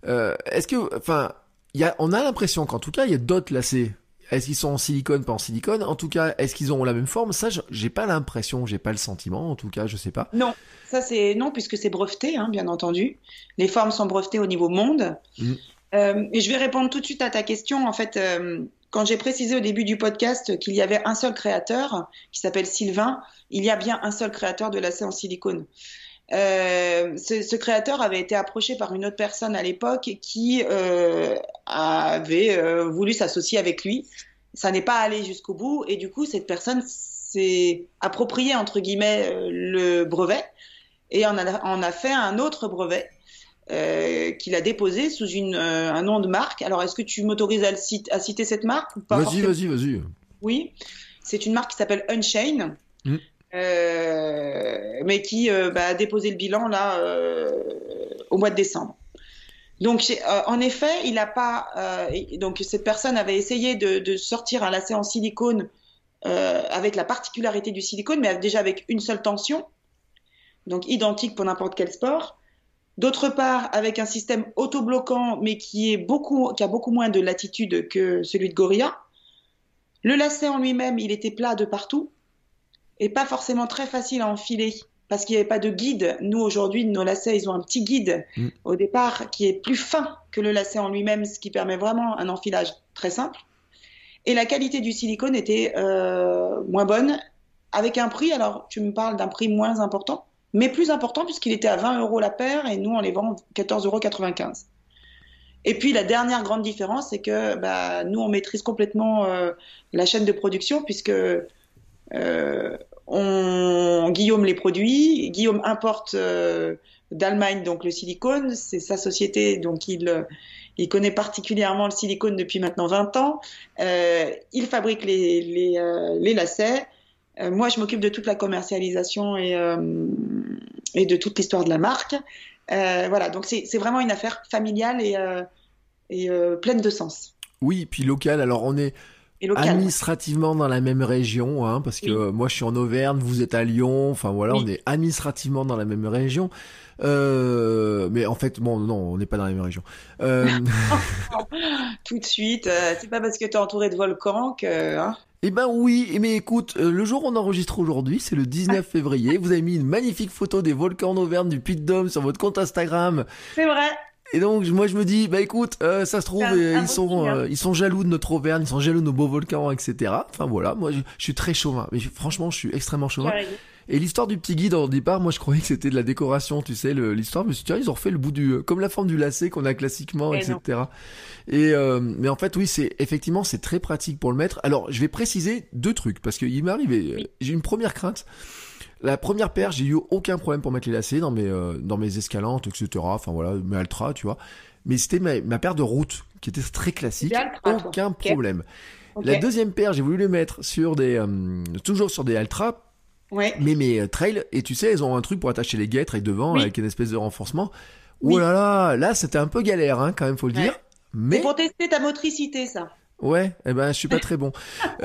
euh, est-ce que, enfin, il y a, on a l'impression qu'en tout cas, il y a d'autres lacets. Est-ce qu'ils sont en silicone, pas en silicone? En tout cas, est-ce qu'ils ont la même forme? Ça, je- j'ai pas l'impression, j'ai pas le sentiment. En tout cas, je sais pas. non, ça c'est non puisque c'est breveté, hein, bien entendu. Les formes sont brevetées au niveau monde. Mm. Euh, et je vais répondre tout de suite à ta question. En fait, euh, quand j'ai précisé au début du podcast qu'il y avait un seul créateur qui s'appelle Sylvain, il y a bien un seul créateur de lacets en silicone. Euh, ce, ce créateur avait été approché par une autre personne à l'époque qui euh, avait euh, voulu s'associer avec lui. Ça n'est pas allé jusqu'au bout et du coup cette personne s'est approprié entre guillemets le brevet et en a, en a fait un autre brevet qu'il a déposé sous une, un nom de marque. Alors est-ce que tu m'autorises à, citer cette marque ou pas Vas-y, vas-y, vas-y. oui, c'est une marque qui s'appelle Unchain, Mm. Euh, mais qui euh, bah, a déposé le bilan là euh, au mois de décembre. Donc, en effet, il n'a pas. euh, donc, cette personne avait essayé de, de sortir un lacet en silicone euh, avec la particularité du silicone, mais déjà avec une seule tension, donc identique pour n'importe quel sport. D'autre part, avec un système autobloquant, mais qui, est beaucoup, qui a beaucoup moins de latitude que celui de Gorilla. Le lacet en lui-même, il était plat de partout et pas forcément très facile à enfiler parce qu'il n'y avait pas de guide. Nous, aujourd'hui, nos lacets, ils ont un petit guide Mm. au départ qui est plus fin que le lacet en lui-même, ce qui permet vraiment un enfilage très simple. Et la qualité du silicone était euh, moins bonne, avec un prix, alors tu me parles d'un prix moins important, mais plus important puisqu'il était à 20 euros la paire et nous, on les vend 14,95 euros. Et puis la dernière grande différence, c'est que bah, nous, on maîtrise complètement euh, la chaîne de production puisque on, Guillaume les produit, Guillaume importe euh, d'Allemagne donc le silicone, c'est sa société donc il, euh, connaît particulièrement le silicone depuis maintenant 20 ans. Euh, il fabrique les, euh, lacets. Euh, moi, je m'occupe de toute la commercialisation et, euh, de toute l'histoire de la marque. Euh, voilà, donc c'est vraiment une affaire familiale et, euh, et euh, pleine de sens. Oui, puis local. Alors, on est Et administrativement dans la même région, hein, parce que Oui. euh, moi je suis en Auvergne, vous êtes à Lyon, enfin voilà, Oui. on est administrativement dans la même région. Euh, mais en fait, bon, non, on n'est pas dans la même région. Euh, Tout de suite, euh, c'est pas parce que tu es entouré de volcans que. hein. eh ben oui, mais écoute, le jour où on enregistre aujourd'hui, c'est le 19 février. Vous avez mis une magnifique photo des volcans en Auvergne, du Puy de Dôme sur votre compte Instagram. C'est vrai. Et donc moi je me dis bah écoute euh, ça se trouve euh, ils sont euh, ils sont jaloux de notre Auvergne ils sont jaloux de nos beaux volcans etc enfin voilà. Moi je, je suis très chauvin. Mais je- franchement je suis extrêmement chauvin. Et l'histoire du petit guide au départ moi je croyais que c'était de la décoration tu sais l'histoire. Suis dit tiens ils ont refait le bout du euh, comme la forme du lacet qu'on a classiquement Et etc et euh, mais en fait oui c'est effectivement c'est très pratique pour le mettre. Alors je vais préciser deux trucs parce que il m'est arrivé Oui. j'ai une première crainte la première paire, j'ai eu aucun problème pour mettre les lacets dans mes euh, dans mes escalantes, etc. Enfin voilà, mes Altra, tu vois. Mais c'était ma, ma paire de route qui était très classique, Altra, aucun problème. La deuxième paire, j'ai voulu les mettre sur des euh, toujours sur des Altra, Ouais. mais mes euh, trails et tu sais, elles ont un truc pour attacher les guêtres avec devant Oui. avec une espèce de renforcement. Oui. Oh là là, là c'était un peu galère hein, quand même, faut le Ouais. dire. C'est Mais pour tester ta motricité, ça. Ouais, eh ben je suis pas très bon.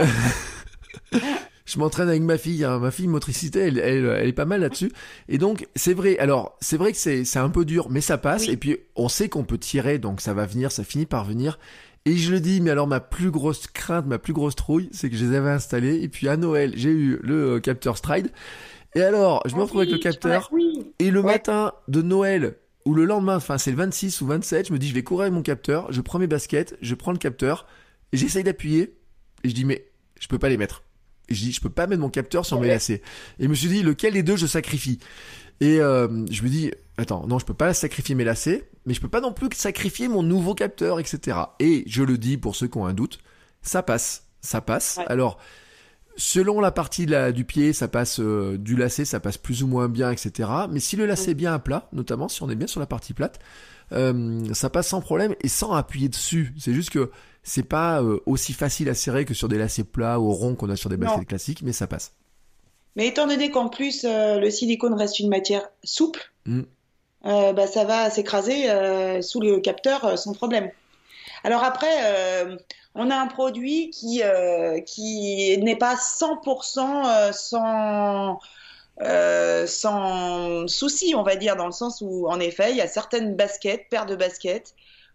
Je m'entraîne avec ma fille, hein. ma fille motricité, elle, elle, elle est pas mal là-dessus. Et donc c'est vrai. Alors c'est vrai que c'est c'est un peu dur, mais ça passe. Oui. Et puis on sait qu'on peut tirer, donc ça va venir, ça finit par venir. Et je le dis, mais alors ma plus grosse crainte, ma plus grosse trouille, c'est que je les avais installés. Et puis à Noël, j'ai eu le euh, capteur Stride. Et alors, je me Ah retrouve avec le capteur. Et le Ouais. matin de Noël, ou le lendemain, enfin c'est le 26 ou 27, je me dis je vais courir avec mon capteur, je prends mes baskets, je prends le capteur, et j'essaye d'appuyer, et je dis mais je peux pas les mettre. Et je dis je peux pas mettre mon capteur sur mes lacets. Et je me suis dit lequel des deux je sacrifie? Et euh, je me dis attends non je peux pas sacrifier mes lacets, mais je peux pas non plus sacrifier mon nouveau capteur, etc. Et je le dis pour ceux qui ont un doute, ça passe, ça passe. Ouais. Alors Selon la partie de la- du pied, ça passe euh, du lacet, ça passe plus ou moins bien, etc. Mais si le lacet est bien à plat, notamment si on est bien sur la partie plate, euh, ça passe sans problème et sans appuyer dessus. C'est juste que c'est pas euh, aussi facile à serrer que sur des lacets plats ou ronds qu'on a sur des Non. baskets classiques, mais ça passe. Mais étant donné qu'en plus euh, le silicone reste une matière souple, Mm. euh, bah, ça va s'écraser sous le capteur sans problème. Alors après, on a un produit qui, qui n'est pas 100% euh, sans, euh, sans souci, on va dire, dans le sens où, en effet, il y a certaines baskets, paires de baskets,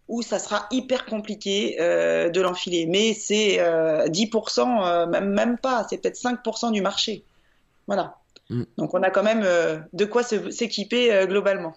où ça sera hyper compliqué euh, de l'enfiler. Mais c'est euh, 10%, euh, même, même pas, c'est peut-être 5% du marché. Voilà. Mm. Donc on a quand même euh, de quoi s'équiper euh, globalement.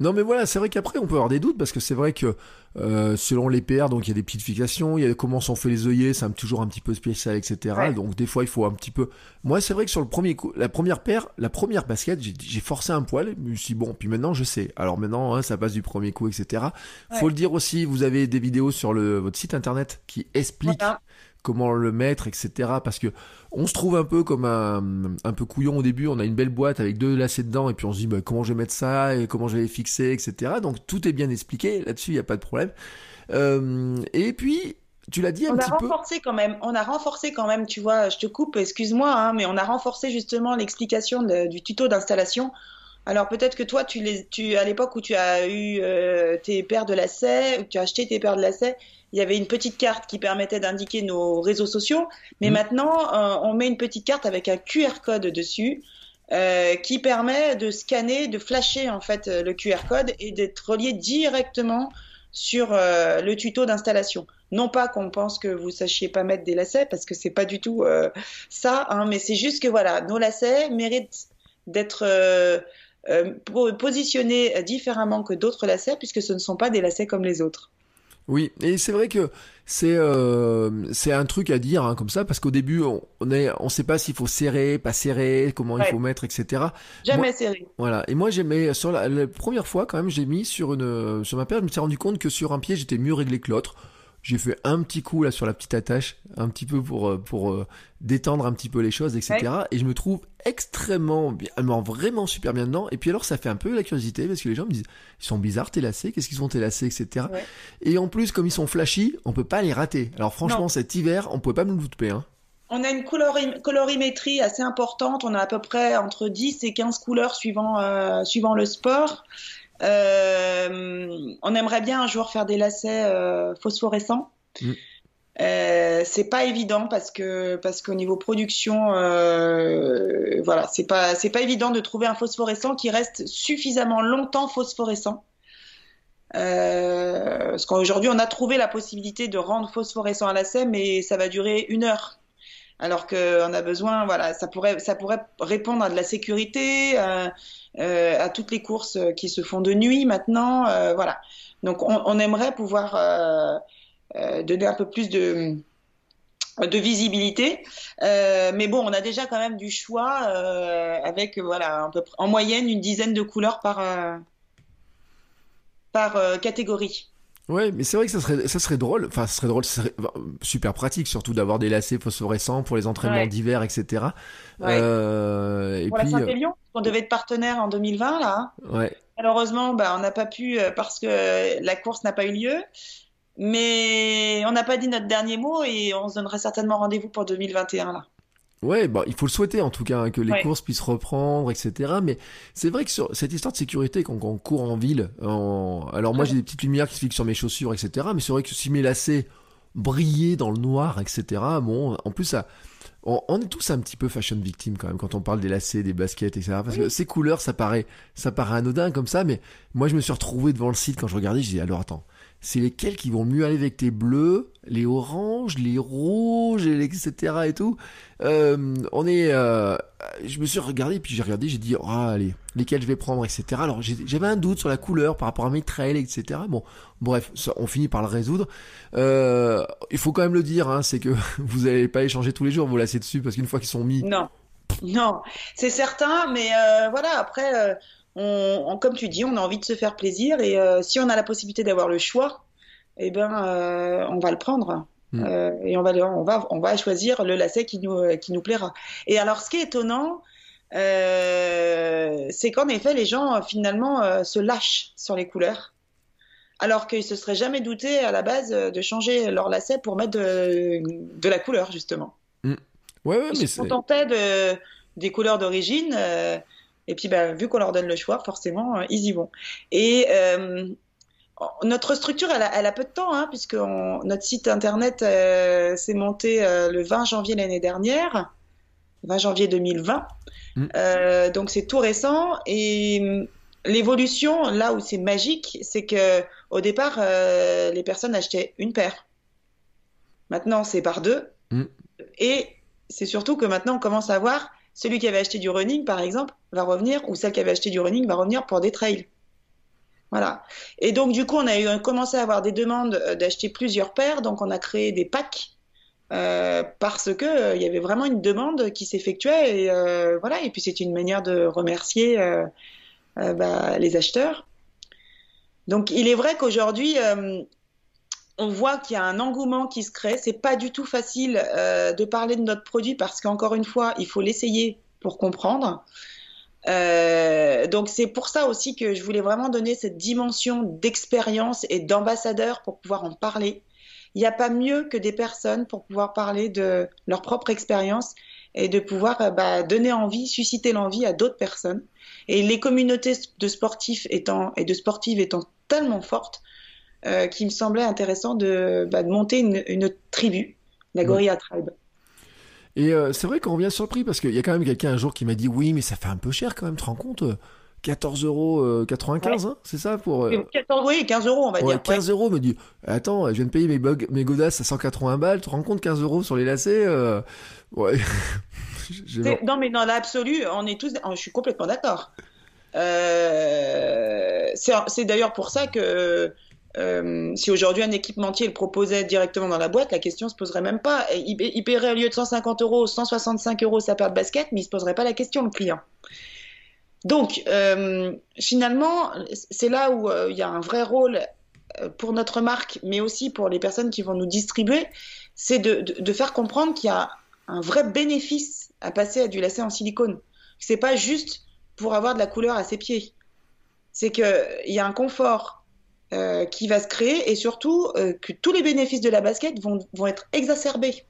Non mais voilà, c'est vrai qu'après on peut avoir des doutes parce que c'est vrai que euh, selon les paires, donc il y a des petites fixations, il y a comment sont faits les œillets, c'est toujours un petit peu spécial, etc. Ouais. Donc des fois il faut un petit peu. Moi c'est vrai que sur le premier coup, la première paire, la première basket, j'ai forcé un poil, je me suis dit, bon, puis maintenant je sais. Alors maintenant hein, ça passe du premier coup, etc. Faut le dire aussi, vous avez des vidéos sur le votre site internet qui expliquent Voilà. Comment le mettre, etc. Parce que on se trouve un peu comme un, un peu couillon au début. On a une belle boîte avec deux lacets dedans et puis on se dit bah, comment je vais mettre ça et comment je vais les fixer, etc. Donc tout est bien expliqué là-dessus, il n'y a pas de problème. Euh, et puis tu l'as dit un On a petit peu. renforcé quand même, on a renforcé quand même, tu vois, je te coupe, excuse-moi, hein, mais on a renforcé justement l'explication du tuto d'installation. Alors peut-être que toi, tu les, tu, à l'époque où tu as eu euh, tes paires de lacets, où tu as acheté tes paires de lacets, il y avait une petite carte qui permettait d'indiquer nos réseaux sociaux. Mais Mhm. maintenant, euh, on met une petite carte avec un QR code dessus. euh, qui permet de scanner, de flasher en fait euh, le QR code et d'être relié directement sur euh, le tuto d'installation. Non pas qu'on pense que vous sachiez pas mettre des lacets, parce que c'est pas du tout euh, ça, hein, mais c'est juste que voilà, nos lacets méritent d'être po- positionnés différemment que d'autres lacets, puisque ce ne sont pas des lacets comme les autres. Oui, et c'est vrai que c'est euh, c'est un truc à dire hein, comme ça parce qu'au début on, on est on sait pas s'il faut serrer, pas serrer, comment il faut mettre, etc. Jamais Moi- serré. Voilà. Et moi, j'aimais, sur la, la première fois, quand même, j'ai mis sur une, sur ma paire, je me suis rendu compte que sur un pied, j'étais mieux réglé que l'autre. J'ai fait un petit coup, là, sur la petite attache, un petit peu pour, euh, pour euh, détendre un petit peu les choses, etc. Et je me trouve extrêmement bien, vraiment super bien dedans. Et puis alors, ça fait un peu la curiosité, parce que les gens me disent, ils sont bizarres, tes lacets, qu'est-ce qu'ils sont tes lacets, etc. Ouais. Et en plus, comme ils sont flashy, on peut pas les rater. Alors franchement, Non. cet hiver, on pouvait pas me le louper, hein. On a une colori- colorimétrie assez importante. On a à peu près entre 10 et 15 couleurs suivant, euh, suivant le sport. Euh, on aimerait bien un jour faire des lacets euh, phosphorescents. Mm. Euh, c'est pas évident parce que parce qu'au niveau production, euh, voilà, c'est pas c'est pas évident de trouver un phosphorescent qui reste suffisamment longtemps phosphorescent. Euh, parce qu'aujourd'hui, on a trouvé la possibilité de rendre phosphorescent un lacet, mais ça va durer une heure. Alors qu'on a besoin, voilà, ça pourrait, ça pourrait répondre à de la sécurité, euh, euh, à toutes les courses qui se font de nuit maintenant, euh, voilà. Donc on, on aimerait pouvoir euh, euh, donner un peu plus de, de visibilité, Euh, mais bon, on a déjà quand même du choix avec, voilà, peu, en moyenne une dizaine de couleurs par par catégorie. Ouais, mais c'est vrai que ça serait, ça serait drôle, enfin, ça serait drôle, ça serait super pratique, surtout d'avoir des lacets phosphorescents pour les entraînements Ouais. d'hiver, etc. Ouais. Euh, et Pour puis, la Saint-Élion, on devait être partenaire en 2020 là. euh, ouais, Malheureusement, bah, on n'a pas pu euh, parce que la course n'a pas eu lieu. Mais on n'a pas dit notre dernier mot et on se donnera certainement rendez-vous pour 2021 là. Ouais, bah, il faut le souhaiter en tout cas, hein, que les Ouais. courses puissent reprendre, etc. Mais c'est vrai que sur cette histoire de sécurité, quand on court en ville, en- alors moi j'ai des petites lumières qui se fixent sur mes chaussures, etc. Mais c'est vrai que si mes lacets brillaient dans le noir, etc. Bon, en plus ça. On, on est tous un petit peu fashion victime quand même quand on parle des lacets, des baskets, etc. Parce que ces couleurs, ça paraît, ça paraît anodin comme ça, mais moi je me suis retrouvé devant le site quand je regardais, je dis alors attends, c'est lesquels qui vont mieux aller avec tes bleus, les oranges, les rouges, etc. et tout. Euh, on est, euh, je me suis regardé, puis j'ai regardé, j'ai dit, oh, allez, lesquels je vais prendre, etc. Alors j'avais un doute sur la couleur par rapport à mes trails, etc. Bon, bref, on finit par le résoudre. Euh, il faut quand même le dire, hein, c'est que vous n'allez pas échanger tous les jours vos lacets dessus, parce qu'une fois qu'ils sont mis, Non, non, c'est certain, mais voilà, après, on, on- comme tu dis, on a envie de se faire plaisir et euh, si on a la possibilité d'avoir le choix, eh ben, euh, on va le prendre. Mm. Euh, et on va, on, va, on va choisir le lacet qui nous, qui nous plaira. Et alors, ce qui est étonnant, c'est qu'en effet, les gens finalement se lâchent sur les couleurs, alors qu'ils se seraient jamais doutés à la base de changer leur lacet pour mettre de, de la couleur justement. Mm. Ouais, ouais, ils se contentaient de, des couleurs d'origine. Et puis, bah, vu qu'on leur donne le choix, forcément, ils y vont. Et notre structure, elle a, peu de temps, hein, puisque notre site internet euh, s'est monté euh, le 20 janvier l'année dernière, 20 janvier 2020. Mm. Euh, donc c'est tout récent. Et mm, l'évolution, là où c'est magique, c'est que au départ, les personnes achetaient une paire. Maintenant, c'est par deux. Mm. Et c'est surtout que maintenant, on commence à voir celui qui avait acheté du running, par exemple, va revenir, ou celle qui avait acheté du running va revenir pour des trails. Voilà. Et donc, du coup, on a commencé à avoir des demandes euh, d'acheter plusieurs paires. Donc, on a créé des packs euh, parce que euh, il y avait vraiment une demande qui s'effectuait. Et voilà. Et puis, c'est une manière de remercier bah, les acheteurs. Donc, il est vrai qu'aujourd'hui, on voit qu'il y a un engouement qui se crée. C'est pas du tout facile de parler de notre produit parce qu'encore une fois, il faut l'essayer pour comprendre. Euh, donc c'est pour ça aussi que je voulais vraiment donner cette dimension d'expérience et d'ambassadeur pour pouvoir en parler. Il n'y a pas mieux que des personnes pour pouvoir parler de leur propre expérience et de pouvoir euh, bah, donner envie, susciter l'envie à d'autres personnes. Et les communautés de sportifs étant et de sportives étant tellement fortes, euh, qu'il me semblait intéressant de, bah, de monter une, une, tribu, la Gorilla Tribe. Et euh, c'est vrai qu'on revient surpris parce qu'il y a quand même quelqu'un un jour qui m'a dit oui, mais ça fait un peu cher quand même, tu te rends compte 14 euros 95, hein, c'est ça pour. 14, oui, 15 euros, on va dire. 15 euros, me dit Attends, je viens de payer mes, mes godasses à 180 balles, tu te rends compte 15 euros sur les lacets euh, Ouais. non, mais dans l'absolu, on est tous. Je suis complètement d'accord. Euh... C'est d'ailleurs pour ça que euh, si aujourd'hui un équipementier le proposait directement dans la boîte, la question se poserait même pas. Il, paierait au lieu de 150 euros, 165 euros sa paire de basket, mais il se poserait pas la question, le client. Donc, euh, finalement, c'est là où euh, il y a un vrai rôle pour notre marque, mais aussi pour les personnes qui vont nous distribuer, c'est de, de, de, faire comprendre qu'il y a un vrai bénéfice à passer à du lacet en silicone. C'est pas juste pour avoir de la couleur à ses pieds. C'est qu'il y a un confort euh, qui va se créer et surtout euh, que tous les bénéfices de la basket vont, vont être exacerbés.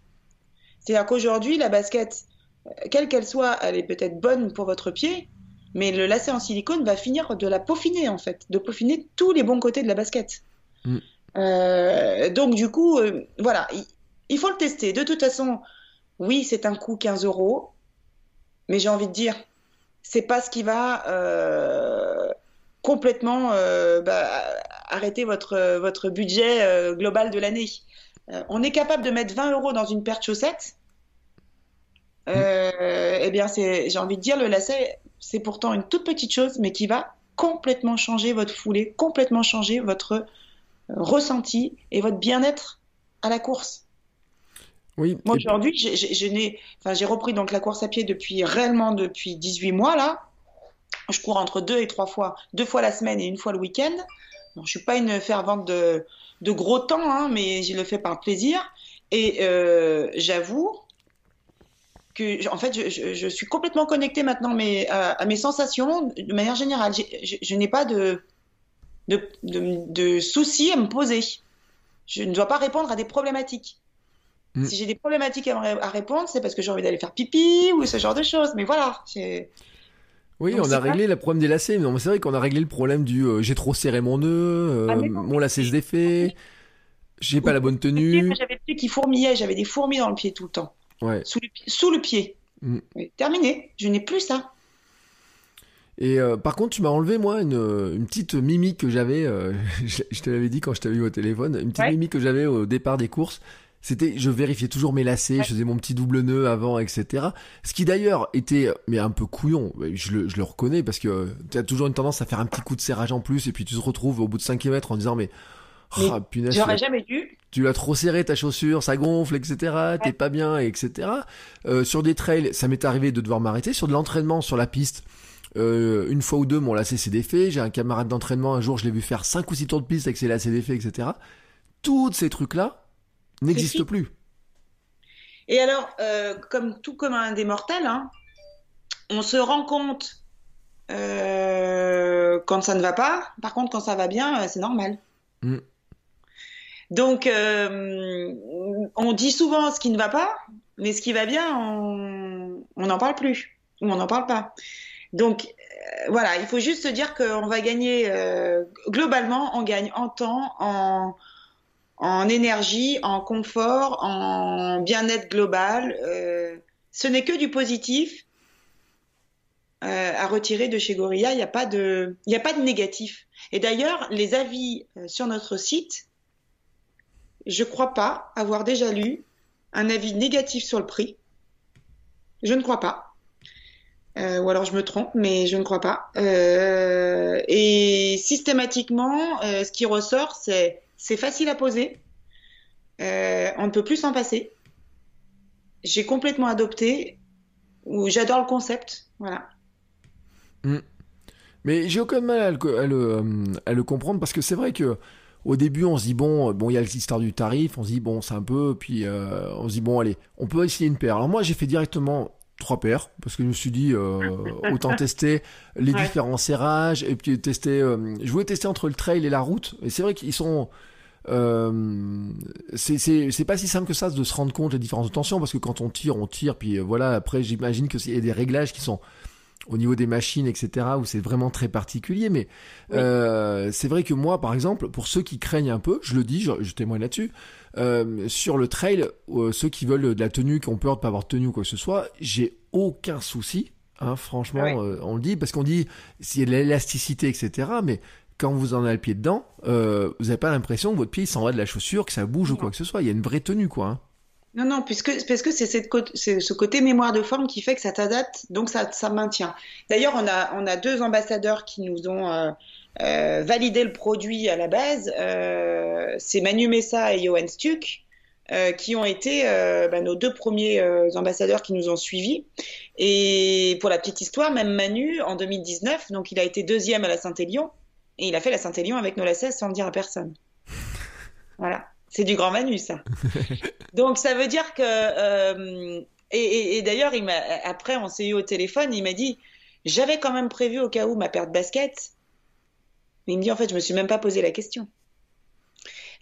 C'est-à-dire qu'aujourd'hui, la basket, euh, quelle qu'elle soit, elle est peut-être bonne pour votre pied, mais le lacet en silicone va finir de la peaufiner en fait, de peaufiner tous les bons côtés de la basket. Mm. Euh, donc du coup, voilà, il, il, faut le tester. De toute façon, oui, c'est un coût 15 euros, mais j'ai envie de dire, c'est pas ce qui va complètement euh, bah, arrêter votre, votre budget euh, global de l'année. Euh, on est capable de mettre 20 euros dans une paire de chaussettes. Eh bien, j'ai envie de dire, le lacet, c'est pourtant une toute petite chose, mais qui va complètement changer votre foulée, complètement changer votre ressenti et votre bien-être à la course. Oui. Moi aujourd'hui, j'ai repris donc la course à pied depuis réellement depuis 18 mois là. Je cours entre deux et trois fois, deux fois la semaine et une fois le week-end. Bon, je suis pas une fervente de, de gros temps, hein, mais je le fais par plaisir. Et euh, j'avoue que, en fait, je, je, suis complètement connectée maintenant mais, à, mes sensations de manière générale. Je, je n'ai pas de, de, de, de, soucis à me poser. Je ne dois pas répondre à des problématiques. Mm. Si j'ai des problématiques à, à répondre, c'est parce que j'ai envie d'aller faire pipi ou ce genre de choses. Mais voilà. Oui, on a réglé le problème des lacets, mais c'est vrai qu'on a réglé le problème du euh, j'ai trop serré mon nœud, euh, ah, mon lacet se défait, j'ai pas la bonne tenue. J'avais le pied qui fourmillait, j'avais des fourmis dans le pied tout le temps. Ouais. Sous, le, sous le pied. Mm. terminé, je n'ai plus ça. Et euh, par contre, tu m'as enlevé, moi, une, une petite mimique que j'avais, je, te l'avais dit quand je t'avais eu au téléphone, une petite mimique que j'avais au départ des courses c'était je vérifiais toujours mes lacets, je faisais mon petit double nœud avant, etc. Ce qui d'ailleurs était mais un peu couillon, je le, je le reconnais parce que tu as toujours une tendance à faire un petit coup de serrage en plus et puis tu te retrouves au bout de 5 km en disant mais, oh, punaise, j'aurais jamais dû. Tu l'as trop serré ta chaussure, ça gonfle, etc. T'es pas bien, etc. Euh, sur des trails, ça m'est arrivé de devoir m'arrêter. Sur de l'entraînement sur la piste, euh, une fois ou deux, mon lacet s'est défait. J'ai un camarade d'entraînement, un jour, je l'ai vu faire 5 ou 6 tours de piste avec ses lacets défaits, etc. Toutes ces trucs-là, n'existe plus. Et alors, euh, comme tout commun des mortels, hein, on se rend compte euh, quand ça ne va pas. Par contre, quand ça va bien, euh, c'est normal. Mm. Donc, euh, on dit souvent ce qui ne va pas, mais ce qui va bien, on n'en parle plus ou on n'en parle pas. Donc, voilà, il faut juste se dire qu'on va gagner globalement, on gagne en temps, en, en énergie, en confort, en bien-être global. Euh, ce n'est que du positif euh, à retirer de chez Gorilla. Il n'y a pas de, n'y a pas de négatif. Et d'ailleurs, les avis euh, sur notre site, je crois pas avoir déjà lu un avis négatif sur le prix. Je ne crois pas. Euh, ou alors je me trompe, mais je ne crois pas. Euh, et systématiquement, euh, ce qui ressort, c'est c'est facile à poser. Euh, on ne peut plus s'en passer. J'ai complètement adopté. Ou j'adore le concept. Voilà. Mais j'ai aucun mal à le, à le, euh, à le comprendre parce que c'est vrai que au début on se dit bon, bon il y a l'histoire du tarif, on se dit bon c'est un peu, puis euh, on se dit bon allez, on peut essayer une paire. Alors moi j'ai fait directement trois paires parce que je me suis dit euh, autant tester les Ouais. différents serrages et puis tester. euh, je voulais tester entre le trail et la route et c'est vrai qu'ils sont euh, c'est pas si simple que ça de se rendre compte des différences de tension parce que quand on tire on tire puis euh, voilà après j'imagine que il y a des réglages qui sont au niveau des machines etc où c'est vraiment très particulier mais Oui. euh, c'est vrai que moi par exemple pour ceux qui craignent un peu je le dis je, je témoigne là-dessus euh, sur le trail ceux qui veulent de la tenue qui ont peur de pas avoir de tenue ou quoi que ce soit j'ai aucun souci hein, franchement Oui. euh, on le dit parce qu'on dit s'il y a de l'élasticité etc mais quand vous en avez le pied dedans, euh, vous n'avez pas l'impression que votre pied s'en va de la chaussure, que ça bouge ou quoi que ce soit. Il y a une vraie tenue, quoi. hein. Non, non, puisque, parce que c'est ce côté mémoire de forme qui fait que ça t'adapte, donc ça, ça maintient. D'ailleurs, on a, on a deux ambassadeurs qui nous ont euh, euh, validé le produit à la base. Euh, c'est Manu Messa et Johan Stuck, qui ont été bah, nos deux premiers ambassadeurs qui nous ont suivis. Et pour la petite histoire, même Manu, en 2019, donc il a été deuxième à la Saint-Élion, et il a fait la Saint-Élion avec nos lacets sans le dire à personne. Voilà. C'est du grand Manu, ça. Donc ça veut dire que euh, et, et- et d'ailleurs il m'a après on s'est eu au téléphone il m'a dit j'avais quand même prévu au cas où ma paire de baskets mais il me dit en fait je me suis même pas posé la question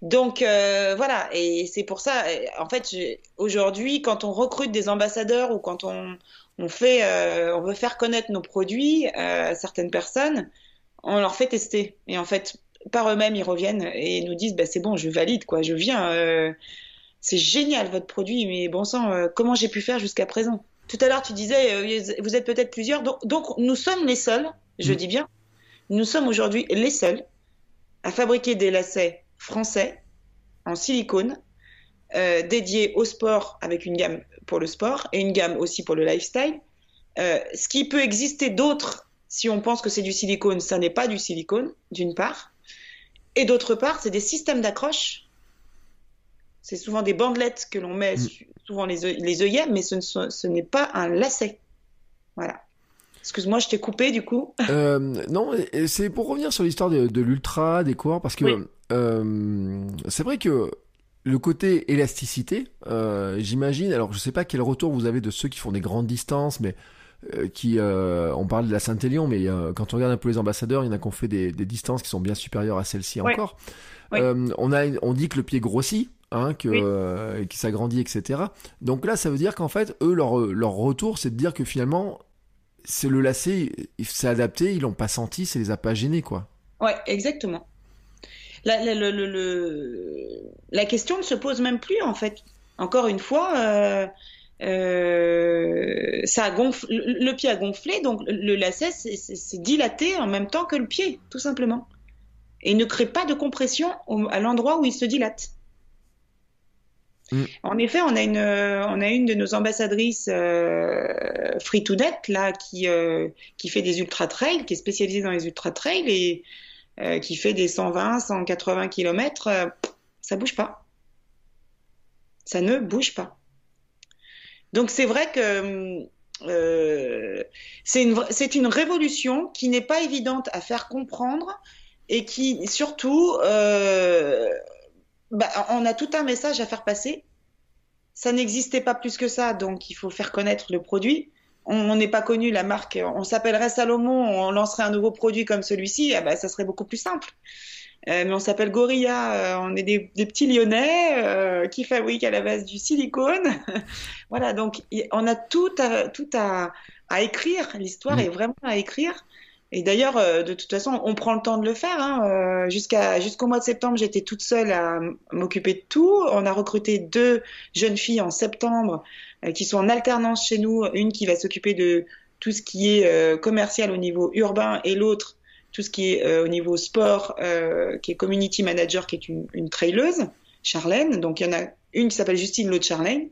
donc euh, voilà et c'est pour ça euh, en fait aujourd'hui quand on recrute des ambassadeurs ou quand on on fait euh, on veut faire connaître nos produits à certaines personnes on leur fait tester et en fait par eux-mêmes ils reviennent et nous disent bah c'est bon je valide quoi je viens euh, c'est génial votre produit, mais bon sang, euh, comment j'ai pu faire jusqu'à présent? Tout à l'heure, tu disais, euh, vous êtes peut-être plusieurs, donc, donc nous sommes les seuls, je Mm. dis bien, nous sommes aujourd'hui les seuls à fabriquer des lacets français en silicone euh, dédiés au sport avec une gamme pour le sport et une gamme aussi pour le lifestyle. Euh, ce qui peut exister d'autre, si on pense que c'est du silicone, ça n'est pas du silicone, d'une part. Et d'autre part, c'est des systèmes d'accroche c'est souvent des bandelettes que l'on met, Mm. souvent les, les œillets, mais ce, ne n'est pas un lacet. Voilà. Excuse-moi, je t'ai coupé du coup. Euh, non, c'est pour revenir sur l'histoire de, de l'ultra, des coureurs, parce que Oui. euh, c'est vrai que le côté élasticité, euh, j'imagine, alors je sais pas quel retour vous avez de ceux qui font des grandes distances, mais qui, euh, on parle de la Saint-Élion, mais euh, quand on regarde un peu les ambassadeurs, il y en a qui ont fait des, des distances qui sont bien supérieures à celles-ci Oui. encore. Oui. Euh, on a, on dit que le pied grossit, hein, que, Oui. euh, qui s'agrandit, etc. Donc là, ça veut dire qu'en fait, eux, leur, leur retour, c'est de dire que finalement, c'est le lacet, il s'est adapté, ils l'ont pas senti, ça les a pas gênés, quoi. Ouais, exactement. La, la, le- le- le- la question ne se pose même plus en fait. Encore une fois, euh, ça a gonflé, le, le pied a gonflé, donc le, lacet s'est- dilaté en même temps que le pied, tout simplement. Et il ne crée pas de compression au- à l'endroit où il se dilate. Mm. En effet, on a une, euh, on a une de nos ambassadrices euh, Free to Net là qui euh, qui fait des ultra trails, qui est spécialisée dans les ultra trails et euh, qui fait des 120, 180 km, ça bouge pas. Ça ne bouge pas. Donc c'est vrai que euh, c'est une, révolution qui n'est pas évidente à faire comprendre et qui surtout euh, bah, on a tout un message à faire passer. Ça n'existait pas plus que ça, donc il faut faire connaître le produit. On n'est pas connu, la marque, on s'appellerait Salomon, on lancerait un nouveau produit comme celui-ci, ah bah, ça serait beaucoup plus simple. Euh, mais on s'appelle Gorilla, euh, on est des, petits lyonnais euh, qui fabriquent à la base du silicone. voilà, donc on a tout à, tout à, à écrire, l'histoire mm. est vraiment à écrire. Et d'ailleurs, de toute façon, on prend le temps de le faire. Hein. Jusqu'à jusqu'au mois de septembre, j'étais toute seule à m'occuper de tout. On a recruté deux jeunes filles en septembre qui sont en alternance chez nous. Une qui va s'occuper de tout ce qui est commercial au niveau urbain et l'autre tout ce qui est euh, au niveau sport, euh, qui est community manager, qui est une, une traileuse, Charlène. Donc il y en a une qui s'appelle Justine, l'autre Charlène.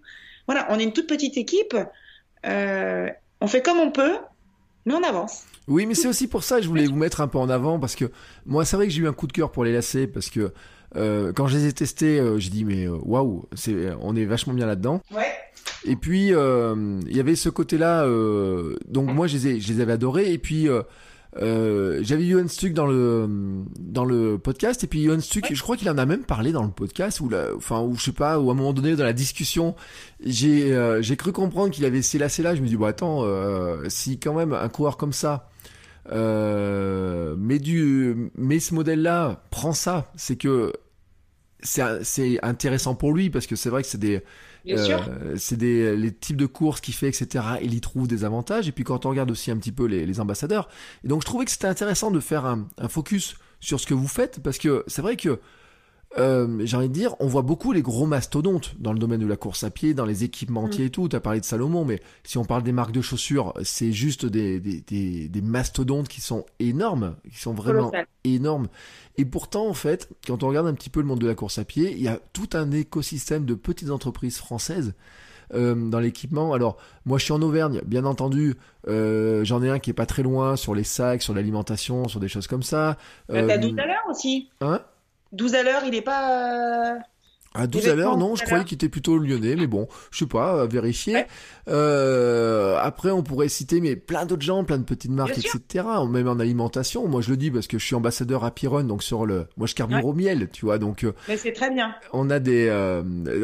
Voilà, on est une toute petite équipe. Euh, on fait comme on peut, mais on avance. Oui, mais c'est aussi pour ça que je voulais vous mettre un peu en avant parce que moi, c'est vrai que j'ai eu un coup de cœur pour les lacets parce que euh, quand je les ai testés, euh, j'ai dit mais waouh, c'est on est vachement bien là-dedans. Ouais. Et puis il y avait ce côté-là, donc moi je les, ai, je les avais adorés et puis euh, j'avais Johan Stuck dans le dans le podcast et puis Johan Stuck, je crois qu'il en a même parlé dans le podcast ou enfin ou je sais pas ou à un moment donné dans la discussion, j'ai euh, j'ai cru comprendre qu'il avait ces lacets là. Je me dis bon attends, euh, si quand même un coureur comme ça euh, mais du mais ce modèle là prend ça, c'est que c'est c'est intéressant pour lui parce que c'est vrai que c'est des euh, c'est des les types de courses qu'il fait, etc. Il y trouve des avantages. Et puis quand on regarde aussi un petit peu les, les ambassadeurs, et donc je trouvais que c'était intéressant de faire un, un, focus sur ce que vous faites parce que c'est vrai que euh, j'ai envie de dire, on voit beaucoup les gros mastodontes dans le domaine de la course à pied, dans les équipementiers mm. et tout. Tu as parlé de Salomon, mais si on parle des marques de chaussures, c'est juste des, des, des, des, mastodontes qui sont énormes, qui sont vraiment énormes. Et pourtant, en fait, quand on regarde un petit peu le monde de la course à pied, il y a tout un écosystème de petites entreprises françaises euh, dans l'équipement. Alors, moi, je suis en Auvergne, bien entendu. Euh, J'en ai un qui est pas très loin sur les sacs, sur l'alimentation, sur des choses comme ça. Euh, T'as tout à l'heure aussi. Hein? 12 à l'heure, il est pas. Euh, à 12 à l'heure, non, je croyais qu'il était plutôt lyonnais, mais bon, je sais pas, à vérifier. Euh, après, on pourrait citer mais plein d'autres gens, plein de petites marques, etc. Même en alimentation. Moi, je le dis parce que je suis ambassadeur à Piron, donc sur le, moi, je carbure au miel, tu vois. Donc, euh, mais c'est très bien. On a des,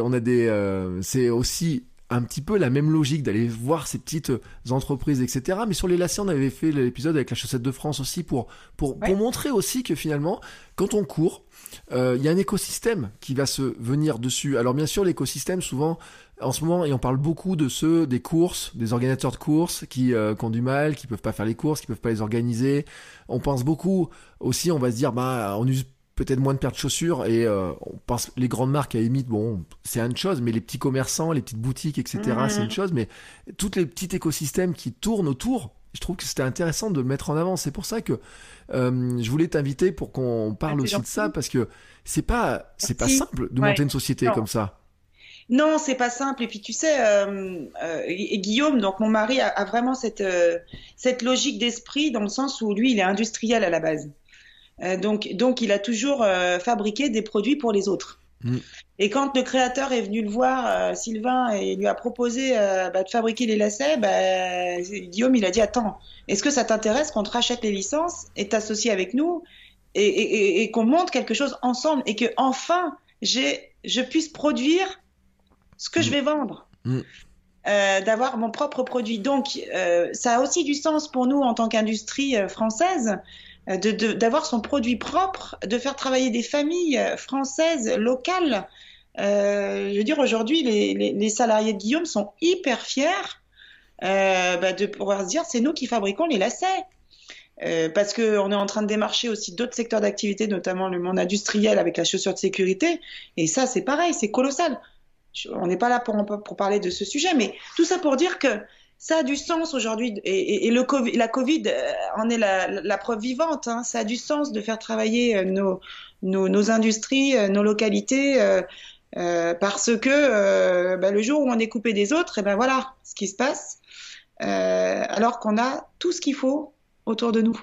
on a des, c'est aussi un petit peu la même logique d'aller voir ces petites entreprises, etc. Mais sur les lacets, on avait fait l'épisode avec la chaussette de France aussi pour pour, pour montrer aussi que finalement, quand on court, euh, il y a un écosystème qui va se venir dessus. Alors bien sûr, l'écosystème, souvent, en ce moment, et on parle beaucoup de ceux des courses, des organisateurs de courses qui, euh, qui ont du mal, qui peuvent pas faire les courses, qui peuvent pas les organiser. On pense beaucoup aussi, on va se dire, bah, on use peut-être moins de paires de chaussures et euh, on pense les grandes marques à limite bon c'est une chose mais les petits commerçants les petites boutiques etc mmh. c'est une chose mais tous les petits écosystèmes qui tournent autour je trouve que c'était intéressant de mettre en avant. C'est pour ça que euh, je voulais t'inviter pour qu'on parle aussi de ça parce que c'est pas c'est pas simple de monter une société comme ça. Non, c'est pas simple. Et puis tu sais, euh, euh, Guillaume, donc mon mari, a, vraiment cette cette logique d'esprit dans le sens où lui, il est industriel à la base. donc donc il a toujours fabriqué des produits pour les autres. Mm. Et quand le créateur est venu le voir, euh, Sylvain, et lui a proposé euh, bah, de fabriquer les lacets, bah, Guillaume, il a dit Attends, est-ce que ça t'intéresse qu'on te rachète les licences et t'associe avec nous et, qu'on monte quelque chose ensemble et que enfin je puisse produire ce que je mm. vais vendre mm. euh, D'avoir mon propre produit. Donc, ça a aussi du sens pour nous en tant qu'industrie française d'avoir son produit propre, de faire travailler des familles françaises, locales. Euh, je veux dire, aujourd'hui, les, salariés de Guillaume sont hyper fiers euh, bah, de pouvoir se dire, c'est nous qui fabriquons les lacets. Euh, parce qu'on est en train de démarcher aussi d'autres secteurs d'activité, notamment le monde industriel avec la chaussure de sécurité. Et ça, c'est pareil, c'est colossal. On n'est pas là pour parler de ce sujet, mais tout ça pour dire que ça a du sens aujourd'hui et, le la Covid euh, en est la, preuve vivante. Hein. Ça a du sens de faire travailler euh, nos, nos, industries, euh, nos localités, parce que bah, le jour où on est coupé des autres, et ben voilà ce qui se passe. alors qu'on a tout ce qu'il faut autour de nous,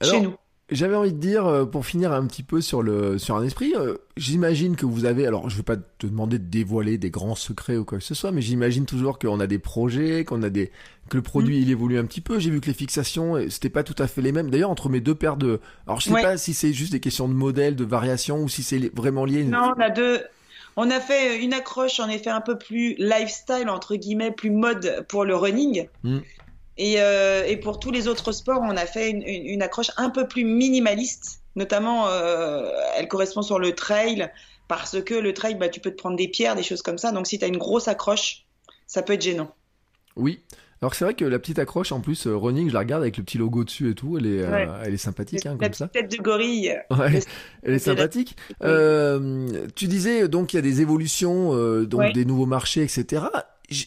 chez nous. J'avais envie de dire, euh, pour finir un petit peu sur, le, sur un esprit, euh, j'imagine que vous avez, alors je vais pas te demander de dévoiler des grands secrets ou quoi que ce soit, mais j'imagine toujours qu'on a des projets, qu'on a des, que le produit Mm. il évolue un petit peu. J'ai vu que les fixations, euh, c'était pas tout à fait les mêmes. D'ailleurs, entre mes deux paires de, alors je sais Ouais. pas si c'est juste des questions de modèle, de variation, ou si c'est vraiment lié. Non, on a deux. On a fait une accroche en effet un peu plus lifestyle, entre guillemets, plus mode pour le running. Mm. Et, euh, et pour tous les autres sports, on a fait une, une- une accroche un peu plus minimaliste. Notamment, euh, elle correspond sur le trail, parce que le trail, bah, tu peux te prendre des pierres, des choses comme ça. Donc si tu as une grosse accroche, ça peut être gênant. Oui. Alors c'est vrai que la petite accroche en plus euh, running, je la regarde avec le petit logo dessus et tout, elle est, euh, Ouais. elle est sympathique hein, La comme ça. tête de gorille. Ouais, elle est sympathique. Euh, tu disais donc il y a des évolutions, euh, donc Ouais. des nouveaux marchés, etc.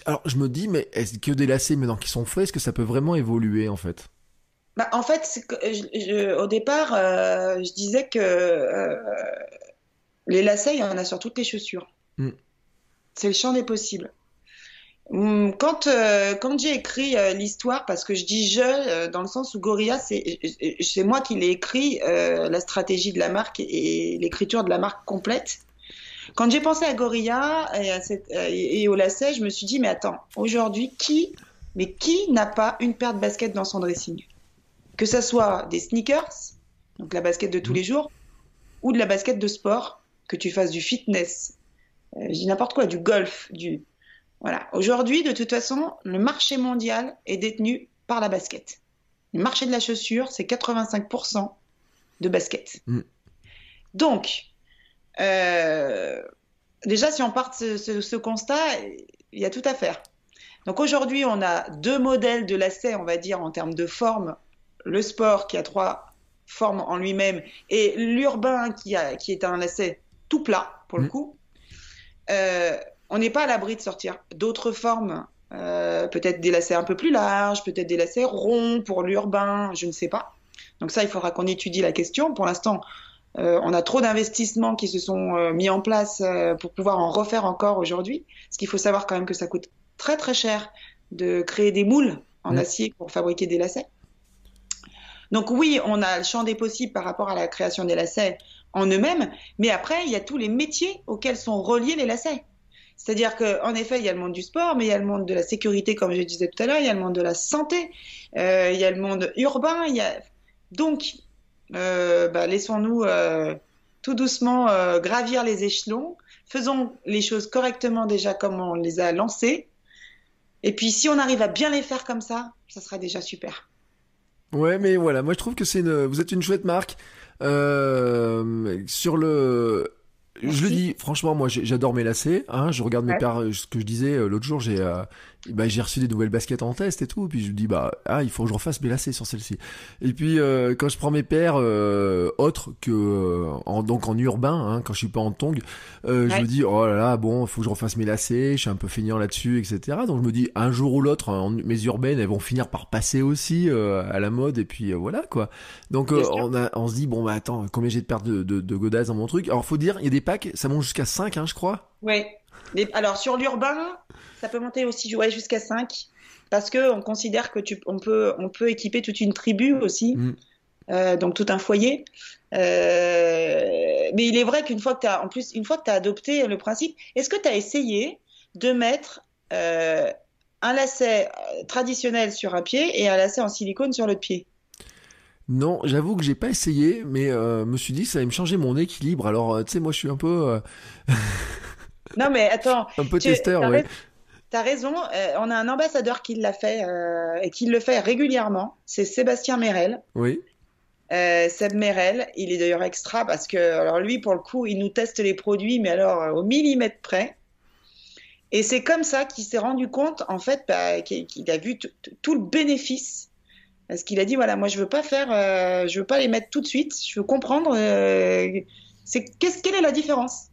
Alors je me dis, mais est-ce que des lacets maintenant qui sont faits, est-ce que ça peut vraiment évoluer en fait? Bah, en fait, c'est que je- je- au départ, euh, je disais que euh, les lacets, il y en a sur toutes les chaussures. Mm. C'est le champ des possibles. Hum, Quand, euh, quand j'ai écrit l'histoire, parce que je dis je, dans le sens où Gorilla, c'est c'est moi qui l'ai écrit, la stratégie de la marque et l'écriture de la marque complète. Quand j'ai pensé à Gorilla et, à cette- euh, et au lacet, je me suis dit, mais attends, aujourd'hui, qui, mais qui n'a pas une paire de baskets dans son dressing? Que ça soit des sneakers, donc la basket de tous les jours, ou de la basket de sport, que tu fasses du fitness, euh, je dis n'importe quoi, du golf, du... Voilà. Aujourd'hui, de toute façon, le marché mondial est détenu par la basket. Le marché de la chaussure, c'est 85% de basket. Mm. Donc, euh, déjà, si on part de ce, ce- ce constat, il y a tout à faire. Donc aujourd'hui, on a deux modèles de lacets, on va dire, en termes de forme. Le sport qui a trois formes en lui-même et l'urbain qui, a, qui est un lacet tout plat, pour le Mm. coup. Euh, on n'est pas à l'abri de sortir d'autres formes, euh, peut-être des lacets un peu plus larges, peut-être des lacets ronds pour l'urbain, je ne sais pas. Donc ça, il faudra qu'on étudie la question. Pour l'instant, euh, on a trop d'investissements qui se sont euh, mis en place euh, pour pouvoir en refaire encore aujourd'hui. Parce qu'il faut savoir quand même que ça coûte très très cher de créer des moules en acier pour fabriquer des lacets. Donc oui, on a le champ des possibles par rapport à la création des lacets en eux-mêmes, mais après, il y a tous les métiers auxquels sont reliés les lacets. C'est-à-dire qu'en effet, il y a le monde du sport, mais il y a le monde de la sécurité, comme je disais tout à l'heure, il y a le monde de la santé, euh, il y a le monde urbain, il y a... Donc, bah, laissons-nous euh, tout doucement euh, gravir les échelons, faisons les choses correctement déjà comme on les a lancées, et puis si on arrive à bien les faire comme ça, ça sera déjà super. Ouais, mais voilà, moi je trouve que c'est une, vous êtes une chouette marque. Euh, sur le, je le dis franchement, moi j'adore mes lacets. Hein, je regarde mes Ouais. paires, euh, ce que je disais euh, l'autre jour, j'ai, euh, bah, j'ai reçu des nouvelles baskets en test et tout, puis je me dis bah ah il faut que je refasse mes lacets sur celle-ci. Et puis euh, quand je prends mes paires euh, autres que euh, en, donc en urbain, hein, quand je suis pas en tongue, euh, je Ouais. me dis oh là là bon, il faut que je refasse mes lacets, je suis un peu feignant là-dessus, etc. Donc je me dis un jour ou l'autre, hein, mes urbaines elles vont finir par passer aussi euh, à la mode et puis euh, voilà quoi. Donc on a, on se dit bon bah attends combien j'ai de paires de, de, de godasses dans mon truc? Alors faut dire il y a des packs, ça monte jusqu'à 5 hein, je crois. Oui. Les- Alors sur l'urbain, ça peut monter aussi ouais, jusqu'à 5 parce que on considère que tu on peut on peut équiper toute une tribu aussi. Mm. Euh, donc tout un foyer. Euh, mais il est vrai qu'une fois que tu as en plus une fois que tu as adopté le principe, est-ce que tu as essayé de mettre euh, un lacet traditionnel sur un pied et un lacet en silicone sur l'autre pied? Non, j'avoue que j'ai pas essayé, mais euh, me suis dit que ça allait me changer mon équilibre. Alors tu sais moi je suis un peu Non mais attends, un peu Tu- testeur ouais. T'as raison, euh, on a un ambassadeur qui l'a fait euh, et qui le fait régulièrement, c'est Sébastien Merel. Oui. Euh, Seb Merel, il est d'ailleurs extra parce que alors lui pour le coup, il nous teste les produits mais alors euh, au millimètre près. Et c'est comme ça qu'il s'est rendu compte en fait bah, qu'il a vu tout le bénéfice. Parce qu'il a dit voilà, moi je veux pas faire, euh, je veux pas les mettre tout de suite, je veux comprendre. euh, c'est qu'est-ce quelle est la différence?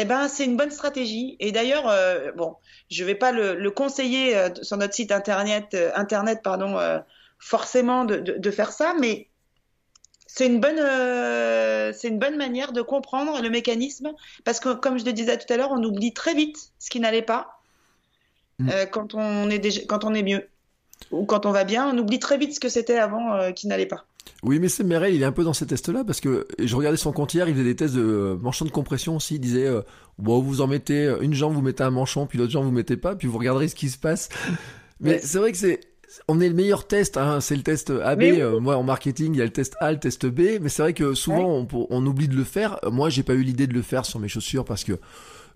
Eh ben, c'est une bonne stratégie. Et d'ailleurs, euh, bon, je vais pas le, le conseiller euh, sur notre site internet, euh, internet pardon, forcément de, de, de faire ça, mais c'est une bonne, c'est une bonne manière de comprendre le mécanisme, parce que comme je le disais tout à l'heure, on oublie très vite ce qui n'allait pas Mm. quand on est déjà, quand on est mieux ou quand on va bien, on oublie très vite ce que c'était avant qui n'allait pas. Oui, mais c'est Merel, il est un peu dans ces tests-là parce que je regardais son compte hier, il faisait des tests de manchon de compression aussi. Il disait, euh, bon, vous en mettez une jambe, vous mettez un manchon, puis l'autre jambe, vous mettez pas, puis vous regarderez ce qui se passe. Mais c'est vrai que c'est, on est le meilleur test, hein, c'est le test AB. Oui. Euh, moi, en marketing, il y a le test A, le test B. Mais c'est vrai que souvent, on, on oublie de le faire. Moi, j'ai pas eu l'idée de le faire sur mes chaussures parce que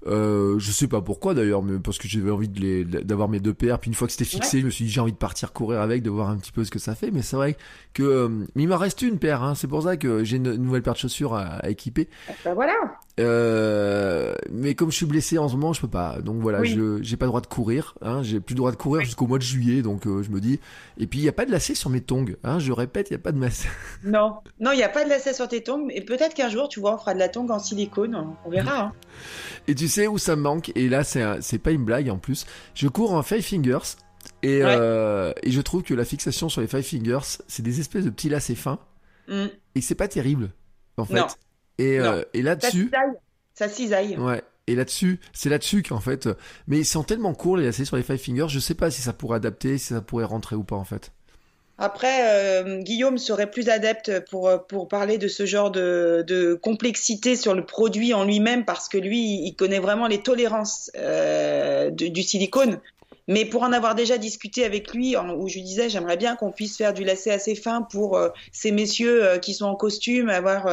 euh, je sais pas pourquoi d'ailleurs, mais parce que j'avais envie de les, d'avoir mes deux paires. Puis une fois que c'était fixé, je me suis dit j'ai envie de partir courir avec, de voir un petit peu ce que ça fait. Mais c'est vrai que euh, mais il m'en reste une paire. Hein, c'est pour ça que j'ai une, une nouvelle paire de chaussures à, à équiper. Ben voilà. Euh, mais comme je suis blessé en ce moment, je peux pas. Donc voilà, Oui. je j'ai pas le droit de courir. Hein, j'ai plus le droit de courir jusqu'au mois de juillet. Donc euh, je me dis. Et puis il y a pas de lacet sur mes tongs. Hein, je répète, il y a pas de masse. Non, non, il n'y a pas de lacet sur tes tongs. Et peut-être qu'un jour, tu vois, on fera de la tongue en silicone. On verra. hein. Et tu sais où ça me manque? Et là, c'est un- c'est pas une blague en plus. Je cours en five fingers. Et, Ouais. euh, et je trouve que la fixation sur les five fingers, c'est des espèces de petits lacets fins. Mm. Et c'est pas terrible, en fait. Non. Et, euh, et là-dessus. Ça cisaille. ouais. Et là-dessus, c'est là-dessus qu'en fait, euh, mais ils sont tellement courts les lacets sur les five fingers, je sais pas si ça pourrait adapter, si ça pourrait rentrer ou pas en fait. Après, euh, Guillaume serait plus adepte pour, pour parler de ce genre de, de complexité sur le produit en lui-même parce que lui, il connaît vraiment les tolérances euh, du, du silicone. Mais pour en avoir déjà discuté avec lui, en- où je lui disais, j'aimerais bien qu'on puisse faire du lacet assez fin pour euh, ces messieurs qui sont en costume, avoir,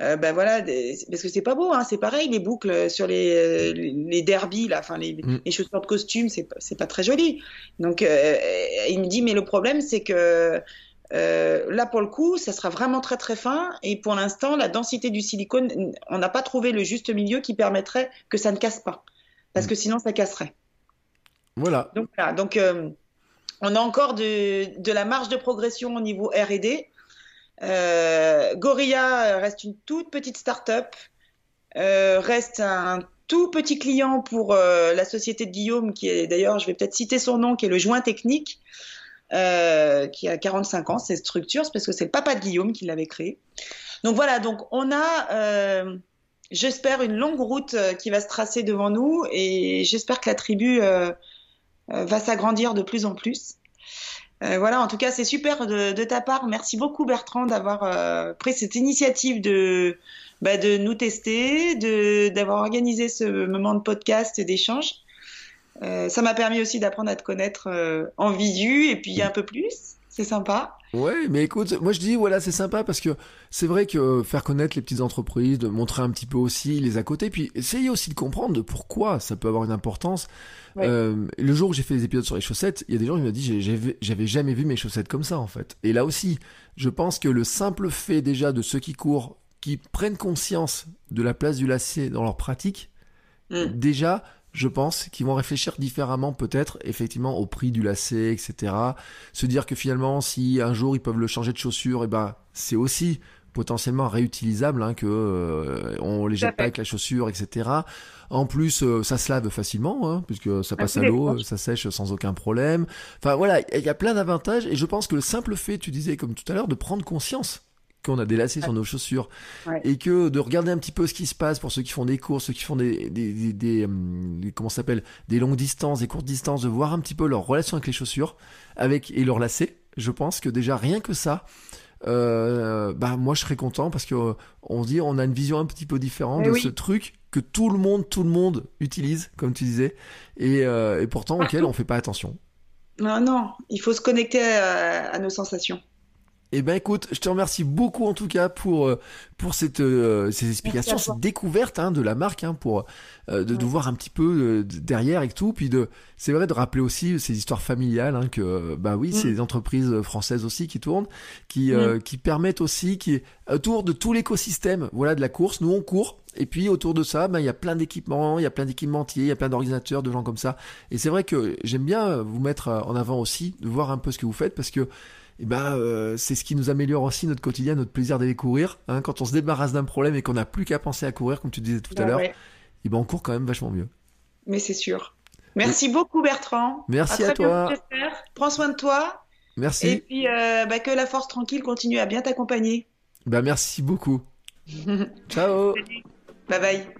euh, ben voilà, des- parce que c'est pas beau, hein, c'est pareil les boucles sur les euh, les derbies là, enfin les, Mm. les chaussures de costume, c'est pas- pas très joli. Donc euh, il me dit, mais le problème c'est que euh, là, pour le coup, ça sera vraiment très très fin. Et pour l'instant, la densité du silicone, on n'a pas trouvé le juste milieu qui permettrait que ça ne casse pas. Parce que sinon, ça casserait. Voilà. Donc, voilà. Donc, euh, on a encore de, de la marge de progression au niveau R&D. Euh, Gorilla reste une toute petite start-up, euh, reste un tout petit client pour euh, la société de Guillaume, qui est d'ailleurs, je vais peut-être citer son nom, qui est le joint technique, euh, qui a 45 ans, cette structure, c'est parce que c'est le papa de Guillaume qui l'avait créé. Donc voilà, donc on a, euh, j'espère, une longue route euh, qui va se tracer devant nous, et j'espère que la tribu euh, euh, va s'agrandir de plus en plus. Euh, voilà, en tout cas, c'est super de, ta part. Merci beaucoup, Bertrand, d'avoir euh, pris cette initiative de, bah, de nous tester, d'avoir organisé ce moment de podcast et d'échange. Euh, ça m'a permis aussi d'apprendre à te connaître euh, en visu et puis un peu plus. C'est sympa. Ouais, mais écoute, moi je dis voilà, c'est sympa parce que c'est vrai que faire connaître les petites entreprises, de montrer un petit peu aussi les à côté, puis essayer aussi de comprendre de pourquoi ça peut avoir une importance. Ouais. Euh, le jour où j'ai fait les épisodes sur les chaussettes, il y a des gens qui m'ont dit j'avais jamais vu mes chaussettes comme ça en fait. Et là aussi, je pense que le simple fait déjà de ceux qui courent, qui prennent conscience de la place du lacet dans leur pratique, Mm. déjà, je pense qu'ils vont réfléchir différemment peut-être effectivement au prix du lacet, etc. Se dire que finalement, si un jour ils peuvent le changer de chaussure, et ben c'est aussi potentiellement réutilisable, hein, que euh, on les jette pas avec la chaussure, etc. En plus, euh, ça se lave facilement, hein, puisque ça passe à l'eau, ça sèche sans aucun problème. Enfin voilà, il y a plein d'avantages et je pense que le simple fait, tu disais comme tout à l'heure, de prendre conscience qu'on a des lacets sur nos chaussures Ouais. et que de regarder un petit peu ce qui se passe pour ceux qui font des courses, ceux qui font des, des, des, des, des- comment s'appelle, des longues distances, des courtes distances, de voir un petit peu leur relation avec les chaussures, avec et leurs lacets. Je pense que déjà rien que ça, euh, bah moi je serais content parce que euh, on se dit on a une vision un petit peu différente Eh de oui. ce truc que tout le monde, tout le monde utilise, comme tu disais, et, euh, et pourtant auquel on fait pas attention. Non, non, il faut se connecter à, à nos sensations. Eh ben écoute, je te remercie beaucoup en tout cas pour euh, pour cette euh, ces explications, cette découverte hein, de la marque, hein, pour euh, de, de voir un petit peu euh, derrière et tout, puis de c'est vrai de rappeler aussi ces histoires familiales, hein, que bah oui, c'est Mm. des entreprises françaises aussi qui tournent, qui euh, qui permettent aussi, qui autour de tout l'écosystème, voilà, de la course, nous on court. Et puis autour de ça, ben, il y a plein d'équipements, il y a plein d'équipementiers, il y a plein d'ordinateurs, de gens comme ça. Et c'est vrai que j'aime bien vous mettre euh, en avant aussi, de voir un peu ce que vous faites, parce que eh ben, euh, c'est ce qui nous améliore aussi notre quotidien, notre plaisir d'aller courir. Hein, quand on se débarrasse d'un problème et qu'on n'a plus qu'à penser à courir, comme tu disais tout à Ouais, l'heure, ouais, eh ben, on court quand même vachement mieux. mais c'est sûr. Merci beaucoup, Bertrand. Merci à, toi. Prends soin de toi. Merci. Et puis, euh, bah, que la force tranquille continue à bien t'accompagner. Ben, merci beaucoup. Ciao. Bye bye.